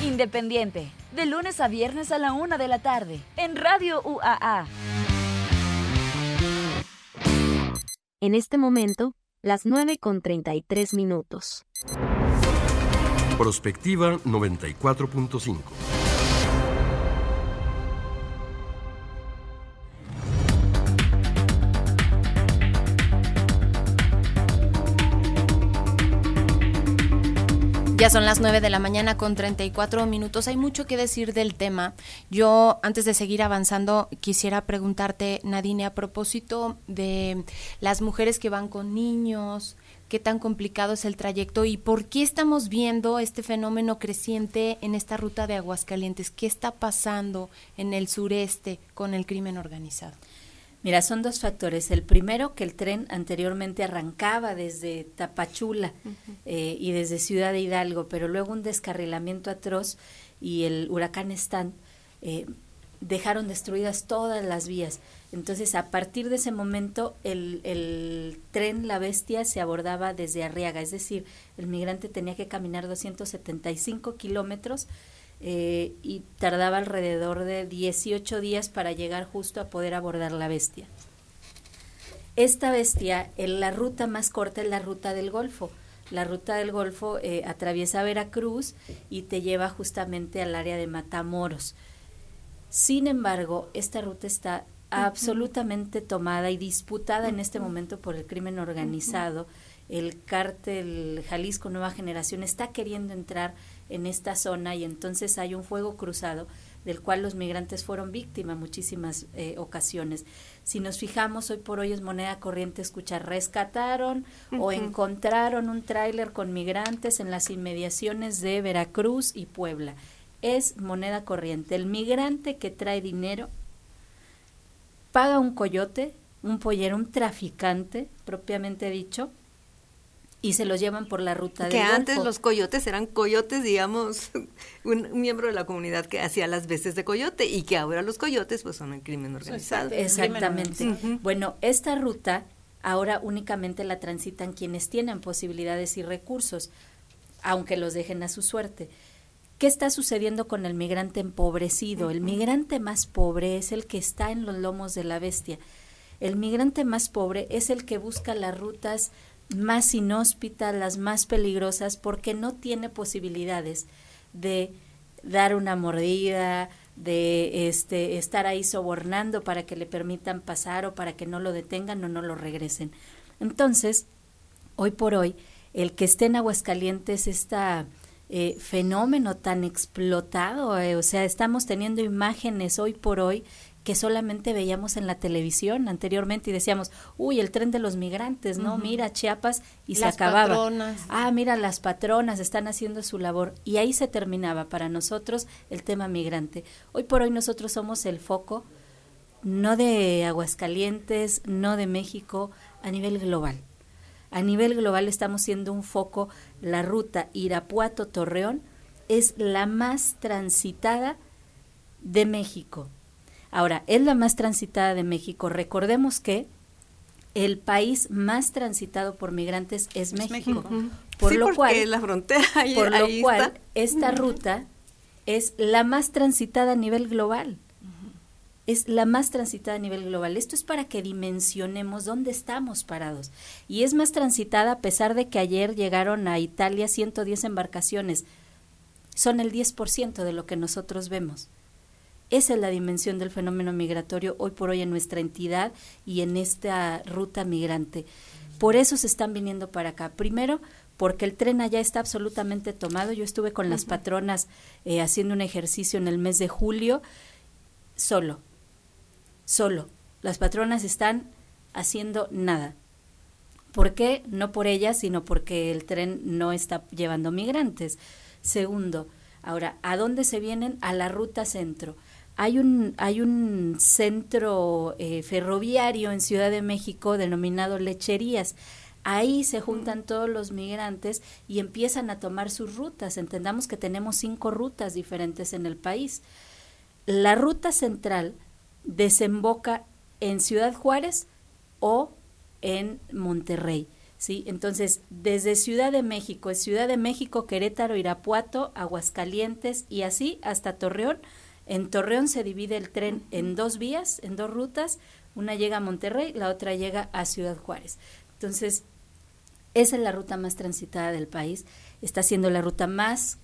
Independiente, de lunes a viernes a la una de la tarde, en Radio UAA. En este momento, las 9 con 33 minutos. Prospectiva 94.5. Ya son las 9 de la mañana con 34 minutos. Hay mucho que decir del tema. Yo, antes de seguir avanzando, quisiera preguntarte, Nadine, a propósito de las mujeres que van con niños, qué tan complicado es el trayecto y por qué estamos viendo este fenómeno creciente en esta ruta de Aguascalientes. ¿Qué está pasando en el sureste con el crimen organizado? Mira, son dos factores. El primero, que el tren anteriormente arrancaba desde Tapachula eh, y desde Ciudad de Hidalgo, pero luego un descarrilamiento atroz y el huracán Stan eh, dejaron destruidas todas las vías. Entonces, a partir de ese momento, el, el, tren La Bestia se abordaba desde Arriaga, es decir, el migrante tenía que caminar 275 kilómetros eh, y tardaba alrededor de 18 días para llegar justo a poder abordar la bestia. Esta bestia, en la ruta más corta es la ruta del Golfo. La ruta del Golfo eh, atraviesa Veracruz y te lleva justamente al área de Matamoros. Sin embargo, esta ruta está absolutamente tomada y disputada en este momento por el crimen organizado. El cártel Jalisco Nueva Generación está queriendo entrar en esta zona y entonces hay un fuego cruzado del cual los migrantes fueron víctimas muchísimas eh, ocasiones. Si nos fijamos, hoy por hoy es moneda corriente escuchar, rescataron o encontraron un tráiler con migrantes en las inmediaciones de Veracruz y Puebla. Es moneda corriente. El migrante que trae dinero paga un coyote, un pollero, un traficante, propiamente dicho, y se los llevan por la ruta que antes los coyotes eran coyotes digamos un, miembro de la comunidad que hacía las veces de coyote y que ahora los coyotes pues son el crimen organizado. exactamente. bueno esta ruta ahora únicamente la transitan quienes tienen posibilidades y recursos aunque los dejen a su suerte. ¿Qué está sucediendo con el migrante empobrecido? El migrante más pobre es el que está en los lomos de la bestia. El migrante más pobre es el que busca las rutas más inhóspitas, las más peligrosas, porque no tiene posibilidades de dar una mordida, de este, estar ahí sobornando para que le permitan pasar o para que no lo detengan o no lo regresen. Entonces, hoy por hoy, el que esté en Aguascalientes, está eh, fenómeno tan explotado, eh, o sea, estamos teniendo imágenes hoy por hoy que solamente veíamos en la televisión anteriormente y decíamos, uy, el tren de los migrantes, ¿no? Mira Chiapas y se acababa. Patronas. Ah, mira, las patronas están haciendo su labor y ahí se terminaba para nosotros el tema migrante. Hoy por hoy nosotros somos el foco no de Aguascalientes, no de México, a nivel global. A nivel global estamos siendo un foco, la ruta Irapuato-Torreón es la más transitada de México Ahora, es la más transitada de México. Recordemos que el país más transitado por migrantes es, México. Por lo cual, la frontera por lo cual esta ruta es la más transitada a nivel global. Es la más transitada a nivel global. Esto es para que dimensionemos dónde estamos parados. Y es más transitada a pesar de que ayer llegaron a Italia 110 embarcaciones. Son el 10% de lo que nosotros vemos. Esa es la dimensión del fenómeno migratorio hoy por hoy en nuestra entidad y en esta ruta migrante. Por eso se están viniendo para acá. Primero, porque el tren allá está absolutamente tomado. Yo estuve con las patronas eh, haciendo un ejercicio en el mes de julio, solo, solo. Las patronas están haciendo nada. ¿Por qué? No por ellas, sino porque el tren no está llevando migrantes. Segundo, ahora, ¿a dónde se vienen? A la ruta centro hay un, hay un centro eh, ferroviario en Ciudad de México denominado Lecherías. Ahí se juntan todos los migrantes y empiezan a tomar sus rutas. Entendamos que tenemos cinco rutas diferentes en el país. La ruta central desemboca en Ciudad Juárez o en Monterrey. ¿sí? Entonces, desde Ciudad de México, Ciudad de México, Querétaro, Irapuato, Aguascalientes y así hasta Torreón en Torreón se divide el tren en dos vías, en dos rutas. Una llega a Monterrey, la otra llega a Ciudad Juárez. Entonces, esa es la ruta más transitada del país. Está siendo la ruta más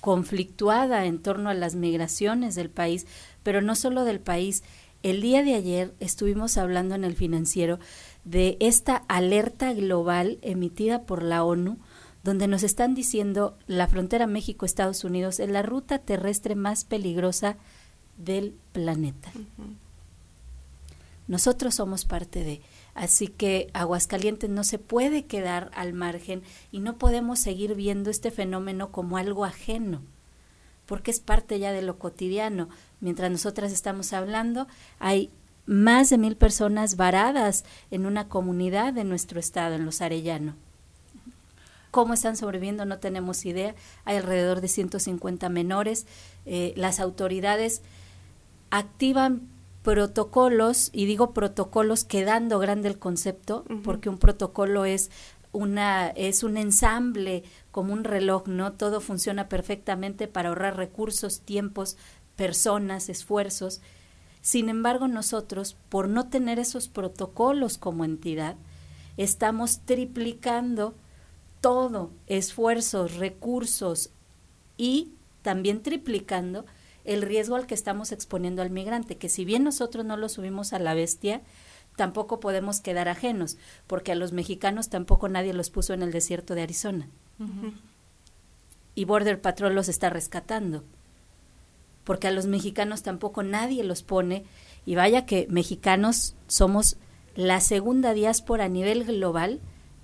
conflictuada en torno a las migraciones del país, pero no solo del país. El día de ayer estuvimos hablando en el financiero de esta alerta global emitida por la ONU, donde nos están diciendo la frontera México-Estados Unidos es la ruta terrestre más peligrosa del planeta. Nosotros somos parte de, así que Aguascalientes no se puede quedar al margen y no podemos seguir viendo este fenómeno como algo ajeno, porque es parte ya de lo cotidiano. Mientras nosotras estamos hablando, hay más de mil personas varadas en una comunidad de nuestro estado, en Los Arellano. ¿Cómo están sobreviviendo? No tenemos idea. Hay alrededor de 150 menores. Eh, las autoridades activan protocolos, y digo protocolos quedando grande el concepto, porque un protocolo es una es un ensamble como un reloj, ¿no? Todo funciona perfectamente para ahorrar recursos, tiempos, personas, esfuerzos. Sin embargo, nosotros, por no tener esos protocolos como entidad, estamos triplicando todo, esfuerzos, recursos y también triplicando el riesgo al que estamos exponiendo al migrante, que si bien nosotros no lo subimos a la bestia, tampoco podemos quedar ajenos, porque a los mexicanos tampoco nadie los puso en el desierto de Arizona. Y Border Patrol los está rescatando, porque a los mexicanos tampoco nadie los pone, y vaya que mexicanos somos la segunda diáspora a nivel global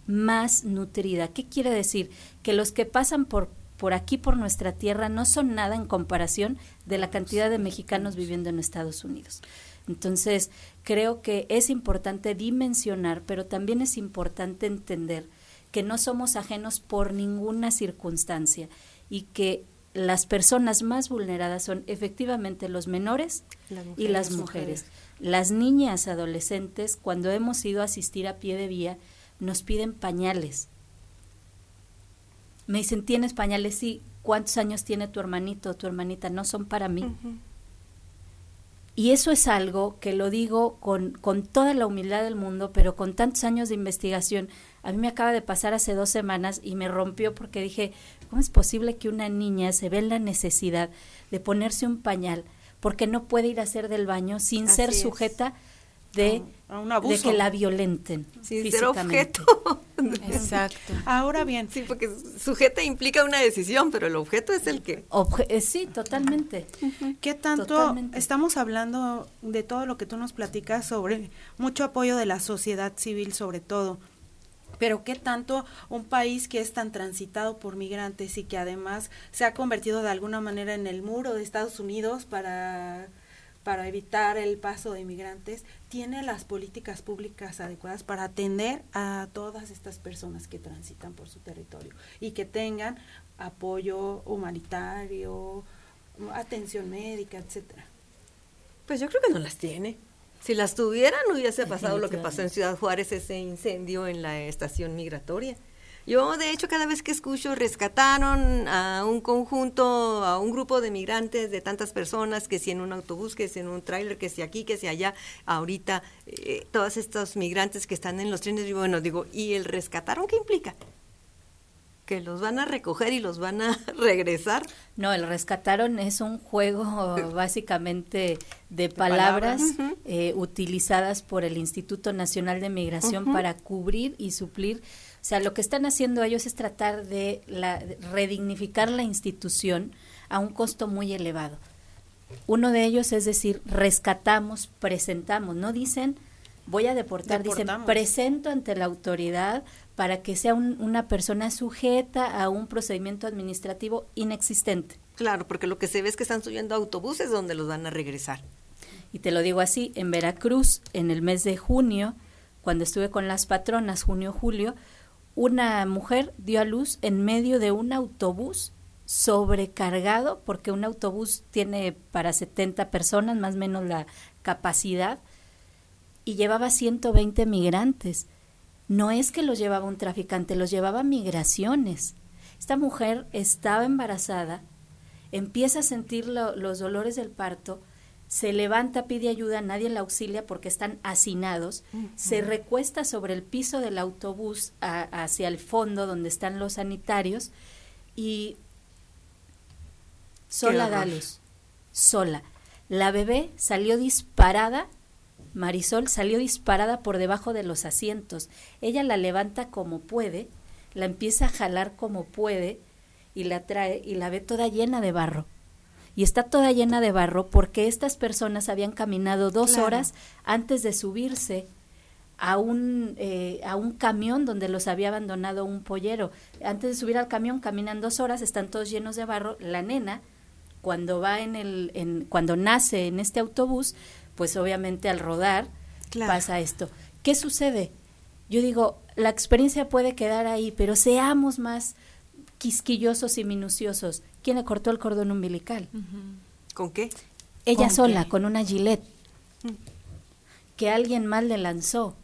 más nutrida. ¿Qué quiere decir? Que los que pasan por, por aquí, por nuestra tierra, no son nada en comparación de la cantidad de mexicanos viviendo en Estados Unidos. Entonces, creo que es importante dimensionar, pero también es importante entender que no somos ajenos por ninguna circunstancia y que las personas más vulneradas son efectivamente los menores y las mujeres. Las niñas adolescentes, cuando hemos ido a asistir a pie de vía, nos piden pañales. Me dicen, ¿tienes pañales? Sí. ¿Cuántos años tiene tu hermanito o tu hermanita? No son para mí. Y eso es algo que lo digo con, con toda la humildad del mundo, pero con tantos años de investigación. A mí me acaba de pasar hace dos semanas y me rompió porque dije, ¿cómo es posible que una niña se ve en la necesidad de ponerse un pañal porque no puede ir a hacer del baño sin ser sujeta de, de que la violenten Sin ser objeto. Exacto. Ahora bien. Sí, porque sujeta implica una decisión, pero el objeto es el que... Eh, sí, totalmente. ¿Qué tanto estamos hablando de todo lo que tú nos platicas sobre mucho apoyo de la sociedad civil sobre todo? Pero qué tanto un país que es tan transitado por migrantes y que además se ha convertido de alguna manera en el muro de Estados Unidos para para evitar el paso de inmigrantes, tiene las políticas públicas adecuadas para atender a todas estas personas que transitan por su territorio y que tengan apoyo humanitario, atención médica, etcétera. Pues yo creo que no las tiene. Si las tuviera, no hubiese pasado lo que pasó en Ciudad Juárez, ese incendio en la estación migratoria. Yo, de hecho, cada vez que escucho, rescataron a un conjunto, a un grupo de migrantes de tantas personas, que si en un autobús, que si en un tráiler, que si aquí, que si allá, ahorita, eh, todos estos migrantes que están en los trenes, y bueno, digo, ¿y el rescataron qué implica? que los van a recoger y los van a regresar. No, el rescataron es un juego básicamente de palabras, eh, utilizadas por el Instituto Nacional de Migración para cubrir y suplir sea, lo que están haciendo ellos es tratar de, la, redignificar la institución a un costo muy elevado. Uno de ellos es decir, rescatamos, presentamos, no dicen voy a deportar, dicen presento ante la autoridad para que sea una persona sujeta a un procedimiento administrativo inexistente. Claro, porque lo que se ve es que están subiendo autobuses donde los van a regresar. Y te lo digo así, en Veracruz, en el mes de junio, cuando estuve con las patronas, junio-julio, una mujer dio a luz en medio de un autobús sobrecargado, porque un autobús tiene para 70 personas, más o menos la capacidad, y llevaba 120 migrantes. No es que los llevaba un traficante, los llevaba migraciones. Esta mujer estaba embarazada, empieza a sentir los dolores del parto, se levanta, pide ayuda, nadie la auxilia porque están hacinados, se recuesta sobre el piso del autobús hacia el fondo donde están los sanitarios y sola da luz, sola. La bebé salió disparada, Marisol salió disparada por debajo de los asientos. Ella la levanta como puede, la empieza a jalar como puede y la trae y la ve toda llena de barro. Y está toda llena de barro porque estas personas habían caminado dos horas antes de subirse a un, eh, a un camión donde los había abandonado un pollero. Antes de subir al camión caminan dos horas, están todos llenos de barro. La nena, cuando va en el, en, cuando nace en este autobús, pues obviamente al rodar pasa esto. ¿Qué sucede? Yo digo, la experiencia puede quedar ahí, pero seamos más quisquillosos y minuciosos. ¿Quién le cortó el cordón umbilical? ¿Con qué? Ella sola, con una gilet. Mm. Que alguien mal le lanzó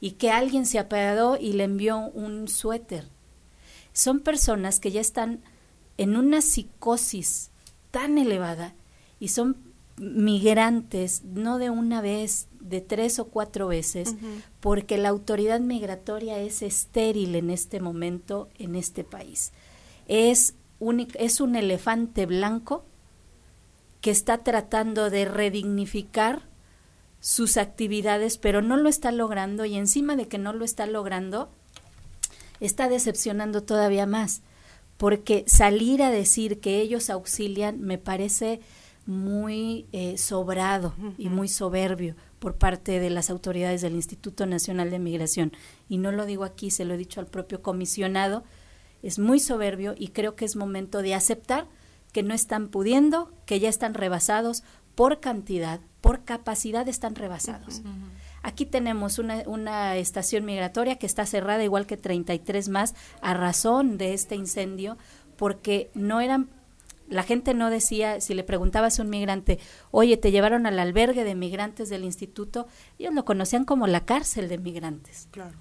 y que alguien se apiadó y le envió un suéter. Son personas que ya están en una psicosis tan elevada y son migrantes, no de una vez, de tres o cuatro veces, porque la autoridad migratoria es estéril en este momento en este país. Es un, es un elefante blanco que está tratando de redignificar sus actividades, pero no lo está logrando y encima de que no lo está logrando, está decepcionando todavía más, porque salir a decir que ellos auxilian me parece muy eh, sobrado y muy soberbio por parte de las autoridades del Instituto Nacional de Migración. Y no lo digo aquí, se lo he dicho al propio comisionado, es muy soberbio y creo que es momento de aceptar que no están pudiendo, que ya están rebasados por cantidad, por capacidad están rebasados. Aquí tenemos una, una, estación migratoria que está cerrada, igual que 33 más, a razón de este incendio, porque no eran, la gente no decía, si le preguntabas a un migrante, oye, te llevaron al albergue de migrantes del instituto, ellos lo conocían como la cárcel de migrantes. Claro.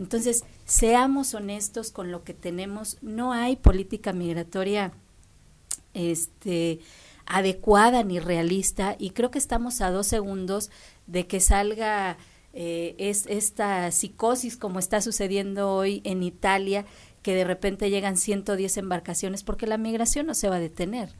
Entonces, seamos honestos con lo que tenemos, no hay política migratoria este adecuada ni realista y creo que estamos a dos segundos de que salga eh, es esta psicosis como está sucediendo hoy en Italia, que de repente llegan 110 embarcaciones porque la migración no se va a detener.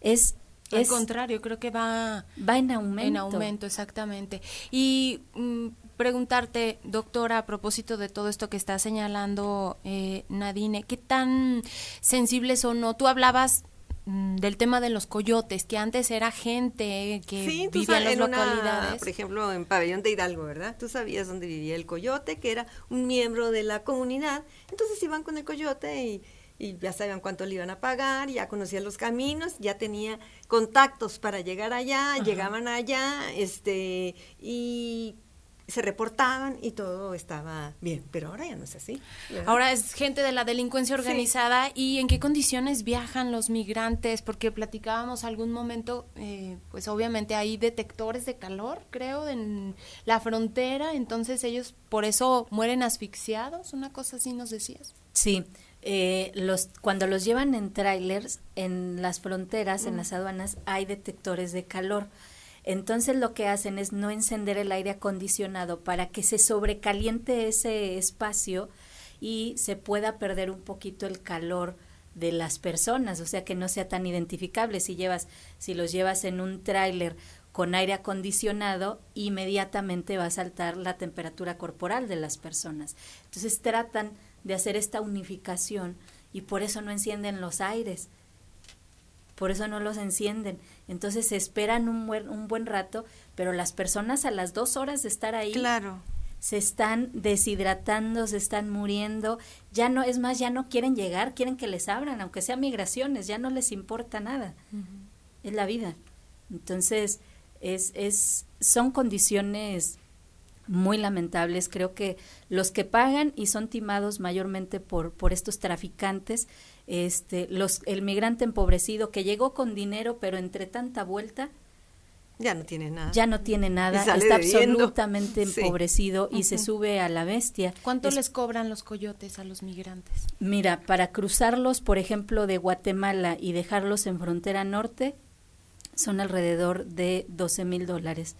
Es al contrario, creo que va va en aumento. En aumento, exactamente. Y mm, preguntarte, doctora, a propósito de todo esto que está señalando eh, Nadine, ¿qué tan sensibles o no? Tú hablabas Mm, del tema de los coyotes, que antes era gente que vivía en las localidades. por ejemplo, en Pabellón de Hidalgo, ¿verdad? Tú sabías dónde vivía el coyote, que era un miembro de la comunidad. Entonces iban con el coyote y, y ya sabían cuánto le iban a pagar, ya conocían los caminos, ya tenía contactos para llegar allá, llegaban allá, este, y se reportaban y todo estaba bien, pero ahora ya no es así. Ahora es gente de la delincuencia organizada y en qué condiciones viajan los migrantes, porque platicábamos algún momento, eh, pues obviamente hay detectores de calor, creo, en la frontera, entonces ellos por eso mueren asfixiados, una cosa así nos decías. Sí, eh, los, cuando los llevan en trailers, en las fronteras, en mm. las aduanas, hay detectores de calor entonces lo que hacen es no encender el aire acondicionado para que se sobrecaliente ese espacio y se pueda perder un poquito el calor de las personas, o sea que no sea tan identificable si llevas si los llevas en un tráiler con aire acondicionado, inmediatamente va a saltar la temperatura corporal de las personas. Entonces tratan de hacer esta unificación y por eso no encienden los aires, por eso no los encienden. Entonces se esperan un buen, un buen rato, pero las personas a las dos horas de estar ahí claro. se están deshidratando, se están muriendo, ya no, es más, ya no quieren llegar, quieren que les abran, aunque sea migraciones, ya no les importa nada. Es la vida. Entonces, es, es, son condiciones muy lamentables. Creo que los que pagan y son timados mayormente por, por estos traficantes, este, los, el migrante empobrecido que llegó con dinero, pero entre tanta vuelta, ya no tiene nada. Ya no tiene nada, está absolutamente empobrecido y se sube a la bestia. ¿Cuánto les cobran los coyotes a los migrantes? Mira, para cruzarlos, por ejemplo, de Guatemala y dejarlos en frontera norte, son alrededor de 12 mil dólares.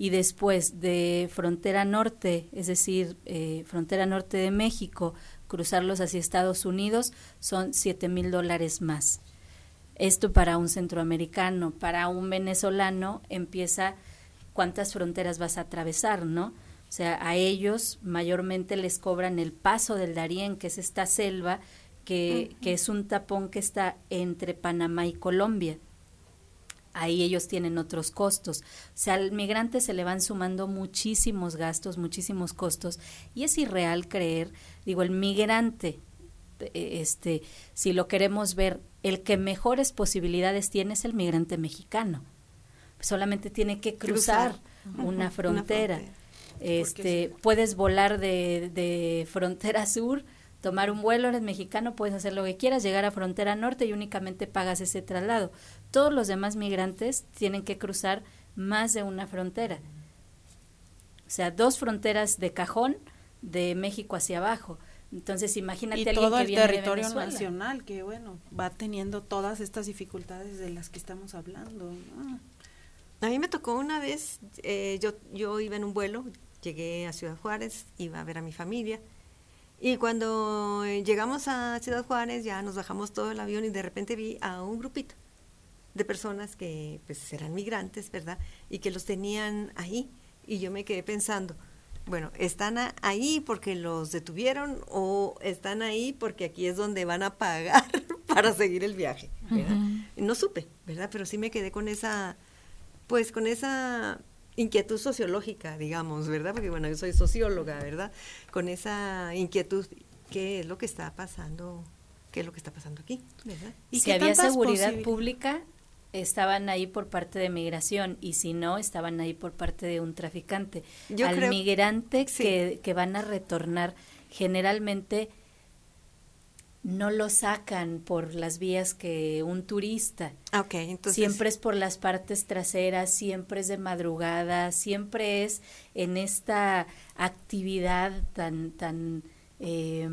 Y después de frontera norte, es decir, eh, frontera norte de México, cruzarlos hacia Estados Unidos son siete mil dólares más. Esto para un centroamericano, para un venezolano empieza cuántas fronteras vas a atravesar, ¿no? O sea, a ellos mayormente les cobran el paso del Darién, que es esta selva, que, que es un tapón que está entre Panamá y Colombia ahí ellos tienen otros costos. O sea, al migrante se le van sumando muchísimos gastos, muchísimos costos, y es irreal creer, digo, el migrante, eh, este, si lo queremos ver, el que mejores posibilidades tiene es el migrante mexicano. Solamente tiene que cruzar, una, frontera. Este, puedes volar de, de frontera sur, tomar un vuelo, eres mexicano, puedes hacer lo que quieras, llegar a frontera norte y únicamente pagas ese traslado todos los demás migrantes tienen que cruzar más de una frontera. O sea, dos fronteras de cajón de México hacia abajo. Entonces, imagínate y todo el territorio nacional que bueno, va teniendo todas estas dificultades de las que estamos hablando. A mí me tocó una vez, eh, yo, yo iba en un vuelo, llegué a Ciudad Juárez, iba a ver a mi familia, y cuando llegamos a Ciudad Juárez ya nos bajamos todo el avión y de repente vi a un grupito de personas que pues eran migrantes, ¿verdad? Y que los tenían ahí. Y yo me quedé pensando, bueno, ¿están ahí porque los detuvieron o están ahí porque aquí es donde van a pagar para seguir el viaje? No supe, ¿verdad? Pero sí me quedé con esa, pues con esa inquietud sociológica, digamos, ¿verdad? Porque bueno, yo soy socióloga, ¿verdad? Con esa inquietud, ¿qué es lo que está pasando? ¿Qué es lo que está pasando aquí? ¿verdad? ¿Y si había seguridad pública, estaban ahí por parte de migración y si no, estaban ahí por parte de un traficante. Al migrante que, que van a retornar, generalmente no lo sacan por las vías que un turista. Okay, entonces... Siempre es por las partes traseras, siempre es de madrugada, siempre es en esta actividad tan tan eh,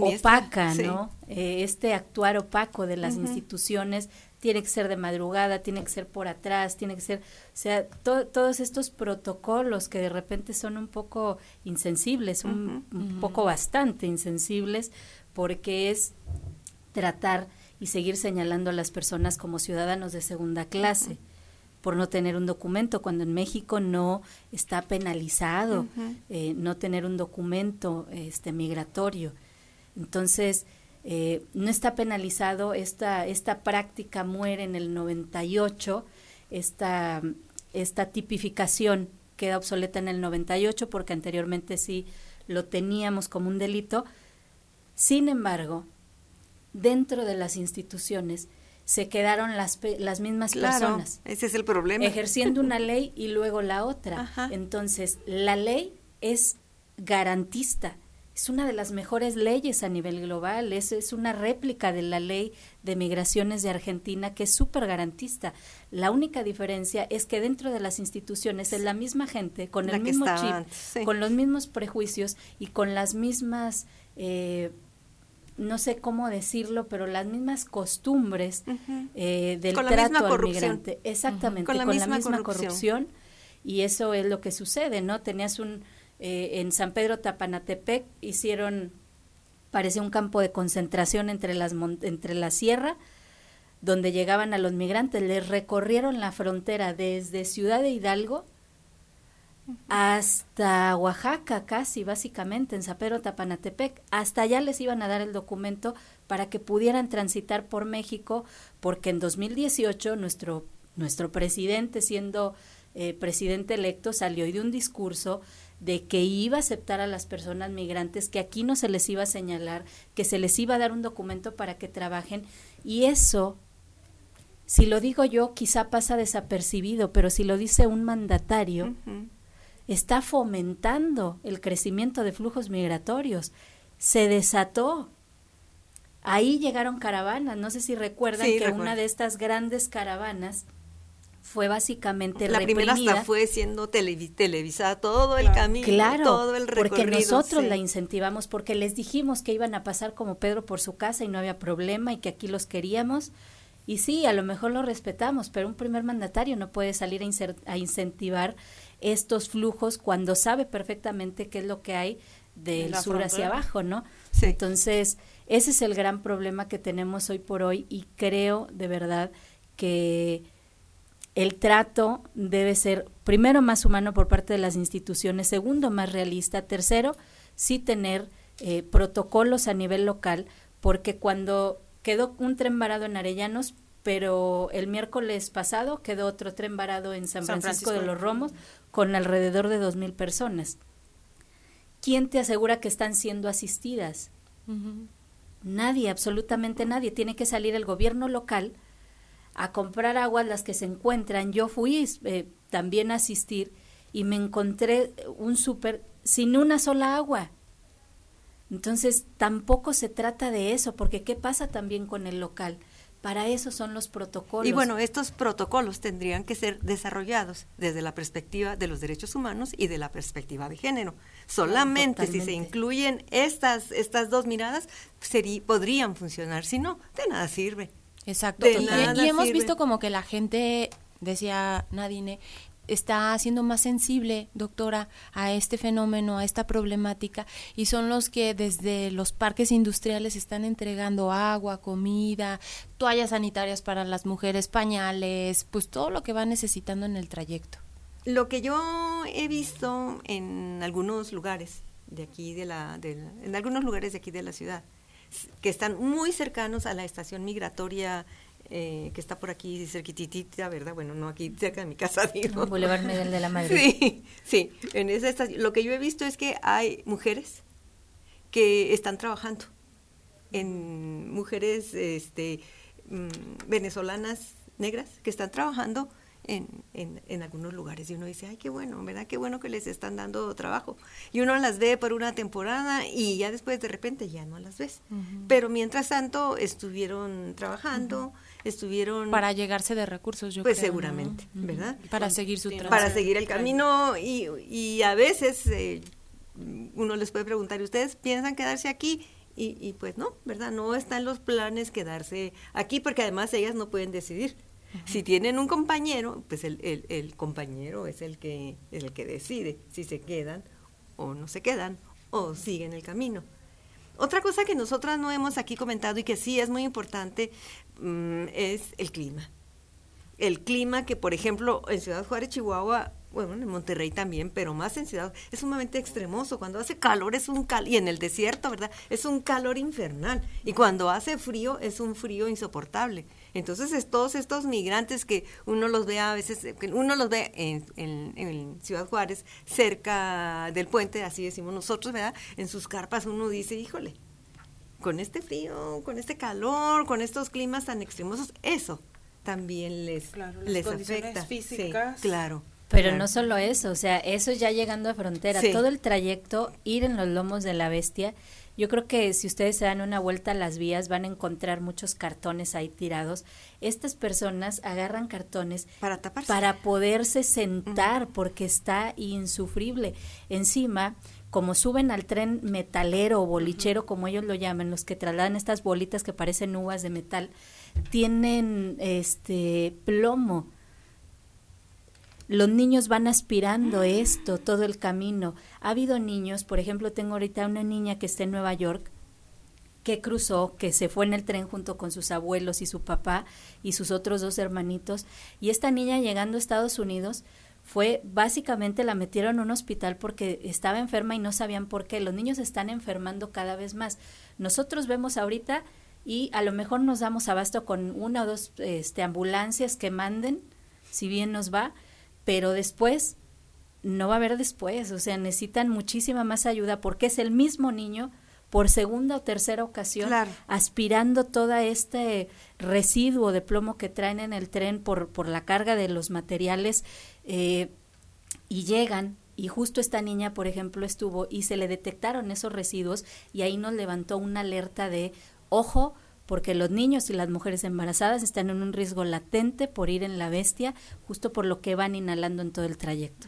opaca, ¿no? Eh, este actuar opaco de las instituciones tiene que ser de madrugada, tiene que ser por atrás, tiene que ser, o sea, todos estos protocolos que de repente son un poco insensibles, un, poco bastante insensibles, porque es tratar y seguir señalando a las personas como ciudadanos de segunda clase. por no tener un documento, cuando en México no está penalizado eh, no tener un documento este, migratorio. Entonces, eh, no está penalizado, esta, esta práctica muere en el 98, esta, esta tipificación queda obsoleta en el 98 porque anteriormente sí lo teníamos como un delito. Sin embargo, dentro de las instituciones se quedaron las, las mismas personas. Ese es el problema. Ejerciendo una ley y luego la otra. Entonces, la ley es garantista es una de las mejores leyes a nivel global, es, es una réplica de la ley de migraciones de Argentina que es súper garantista. La única diferencia es que dentro de las instituciones es la misma gente, con el mismo chip, con los mismos prejuicios y con las mismas... Eh, no sé cómo decirlo, pero las mismas costumbres eh, del trato al migrante. Exactamente, con la misma, corrupción. Y eso es lo que sucede, ¿no? Tenías un, eh, en San Pedro Tapanatepec hicieron, parece un campo de concentración entre, las entre la sierra, donde llegaban a los migrantes, les recorrieron la frontera desde Ciudad de Hidalgo hasta Oaxaca, casi básicamente, en San Pedro Tapanatepec. Hasta allá les iban a dar el documento para que pudieran transitar por México, porque en 2018 nuestro, nuestro presidente, siendo eh, presidente electo, salió y de un discurso de que iba a aceptar a las personas migrantes, que aquí no se les iba a señalar, que se les iba a dar un documento para que trabajen. Y eso, si lo digo yo, quizá pasa desapercibido, pero si lo dice un mandatario, está fomentando el crecimiento de flujos migratorios. Se desató. Ahí llegaron caravanas. No sé si recuerdan que una de estas grandes caravanas fue básicamente la primera hasta fue siendo televisada todo el camino claro, todo el recorrido porque nosotros la incentivamos porque les dijimos que iban a pasar como Pedro por su casa y no había problema y que aquí los queríamos. Y sí a lo mejor lo respetamos pero un primer mandatario no puede salir a, a incentivar estos flujos cuando sabe perfectamente qué es lo que hay del sur hacia abajo no entonces ese es el gran problema que tenemos hoy por hoy y creo de verdad que el trato debe ser primero más humano por parte de las instituciones, segundo más realista, tercero sí tener eh, protocolos a nivel local, porque cuando quedó un tren varado en Arellanos, pero el miércoles pasado quedó otro tren varado en San, Francisco, de los Romos con alrededor de dos mil personas. ¿Quién te asegura que están siendo asistidas? Nadie, absolutamente nadie. Tiene que salir el gobierno local a comprar aguas las que se encuentran. Yo fui eh, también a asistir y me encontré un súper sin una sola agua. Entonces, tampoco se trata de eso, porque ¿qué pasa también con el local? Para eso son los protocolos. Y bueno, estos protocolos tendrían que ser desarrollados desde la perspectiva de los derechos humanos y de la perspectiva de género. Solamente si se incluyen estas, estas dos miradas, sería, podrían funcionar. Si no, de nada sirve. Exacto. y, y, hemos visto como que la gente, decía Nadine, está siendo más sensible, doctora, a este fenómeno, a esta problemática, y son los que desde los parques industriales están entregando agua, comida, toallas sanitarias para las mujeres, pañales, pues todo lo que va necesitando en el trayecto. Lo que yo he visto en algunos lugares de aquí de la, de en algunos lugares de aquí de la ciudad, que están muy cercanos a la estación migratoria eh, que está por aquí cerquititita, ¿verdad? Bueno, no aquí cerca de mi casa, digo. Boulevard Miguel de la Madrid. Sí, sí. En esa estación, lo que yo he visto es que hay mujeres que están trabajando en mujeres este, mm, venezolanas negras que están trabajando en, en, en, algunos lugares y uno dice, ay, qué bueno, ¿verdad? Qué bueno que les están dando trabajo. Y uno las ve por una temporada y ya después de repente ya no las ves. Pero mientras tanto estuvieron trabajando estuvieron... Para llegarse de recursos, yo pues creo. Pues seguramente, ¿verdad? Para seguir su trabajo. Para seguir el camino y, y a veces eh, uno les puede preguntar, ¿ustedes piensan quedarse aquí? Y, y, pues no, ¿verdad? No están los planes quedarse aquí porque además ellas no pueden decidir. Si tienen un compañero, pues el, el, el compañero es el que, el que decide si se quedan o no se quedan o siguen el camino. Otra cosa que nosotras no hemos aquí comentado y que sí es muy importante mm, es el clima. El clima que, por ejemplo, en Ciudad Juárez, Chihuahua, bueno, en Monterrey también, pero más en Ciudad, es sumamente extremoso. Cuando hace calor es un calor, y en el desierto, ¿verdad? Es un calor infernal. Y cuando hace frío es un frío insoportable. Entonces, es todos estos migrantes que uno los ve a veces, uno los ve en, en, Ciudad Juárez, cerca del puente, así decimos nosotros, ¿verdad? En sus carpas uno dice, híjole, con este frío, con este calor, con estos climas tan extremosos, eso también les, les afecta. Físicas. claro. Pero no solo eso, o sea, eso ya llegando a frontera, todo el trayecto, ir en los lomos de la bestia, yo creo que si ustedes se dan una vuelta a las vías van a encontrar muchos cartones ahí tirados. Estas personas agarran cartones para taparse. para poderse sentar porque está insufrible. Encima, como suben al tren metalero o bolichero, como ellos lo llaman, los que trasladan estas bolitas que parecen uvas de metal, tienen este plomo los niños van aspirando esto todo el camino. Ha habido niños, por ejemplo, tengo ahorita una niña que está en Nueva York, que cruzó, que se fue en el tren junto con sus abuelos y su papá y sus otros dos hermanitos. Y esta niña llegando a Estados Unidos fue básicamente la metieron en un hospital porque estaba enferma y no sabían por qué. Los niños están enfermando cada vez más. Nosotros vemos ahorita y a lo mejor nos damos abasto con una o dos este, ambulancias que manden, si bien nos va, pero después no va a haber después, o sea, necesitan muchísima más ayuda porque es el mismo niño por segunda o tercera ocasión aspirando todo este residuo de plomo que traen en el tren por, por la carga de los materiales eh, y llegan y justo esta niña, por ejemplo, estuvo y se le detectaron esos residuos y ahí nos levantó una alerta de ojo, porque los niños y las mujeres embarazadas están en un riesgo latente por ir en la bestia, justo por lo que van inhalando en todo el trayecto.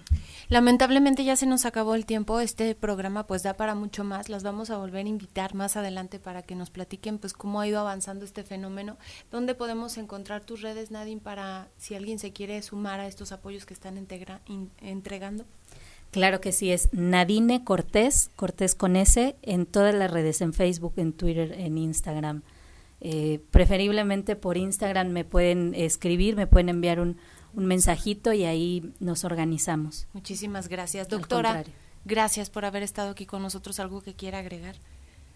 Lamentablemente ya se nos acabó el tiempo, este programa pues da para mucho más, las vamos a volver a invitar más adelante para que nos platiquen pues cómo ha ido avanzando este fenómeno, dónde podemos encontrar tus redes Nadine para si alguien se quiere sumar a estos apoyos que están entregando. Claro que sí, es Nadine Cortés, Cortés con S, en todas las redes, en Facebook, en Twitter, en Instagram. Eh, preferiblemente por Instagram me pueden escribir, me pueden enviar un, un mensajito y ahí nos organizamos. Muchísimas gracias, doctora. Gracias por haber estado aquí con nosotros. ¿Algo que quiera agregar?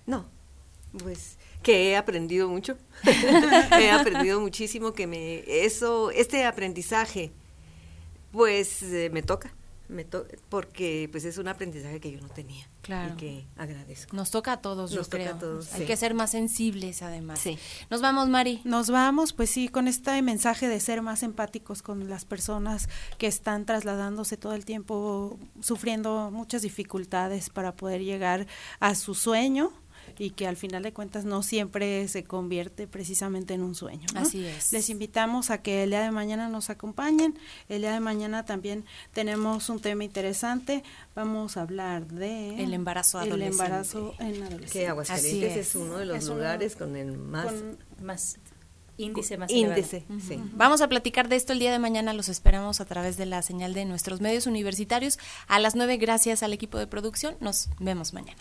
No, pues que he aprendido mucho. he aprendido muchísimo que me eso este aprendizaje pues eh, me toca me porque pues es un aprendizaje que yo no tenía claro. y que agradezco. Nos toca a todos, yo creo. Hay que ser más sensibles además. Nos vamos, Mari. Nos vamos, pues sí, con este mensaje de ser más empáticos con las personas que están trasladándose todo el tiempo sufriendo muchas dificultades para poder llegar a su sueño y que al final de cuentas no siempre se convierte precisamente en un sueño. Así es. Les invitamos a que el día de mañana nos acompañen. El día de mañana también tenemos un tema interesante. Vamos a hablar de el embarazo adolescente. El embarazo en adolescentes. Que Aguascalientes es. uno de los lugares con el más más índice más índice, sí. Vamos a platicar de esto el día de mañana, los esperamos a través de la señal de nuestros medios universitarios a las 9 gracias al equipo de producción. Nos vemos mañana.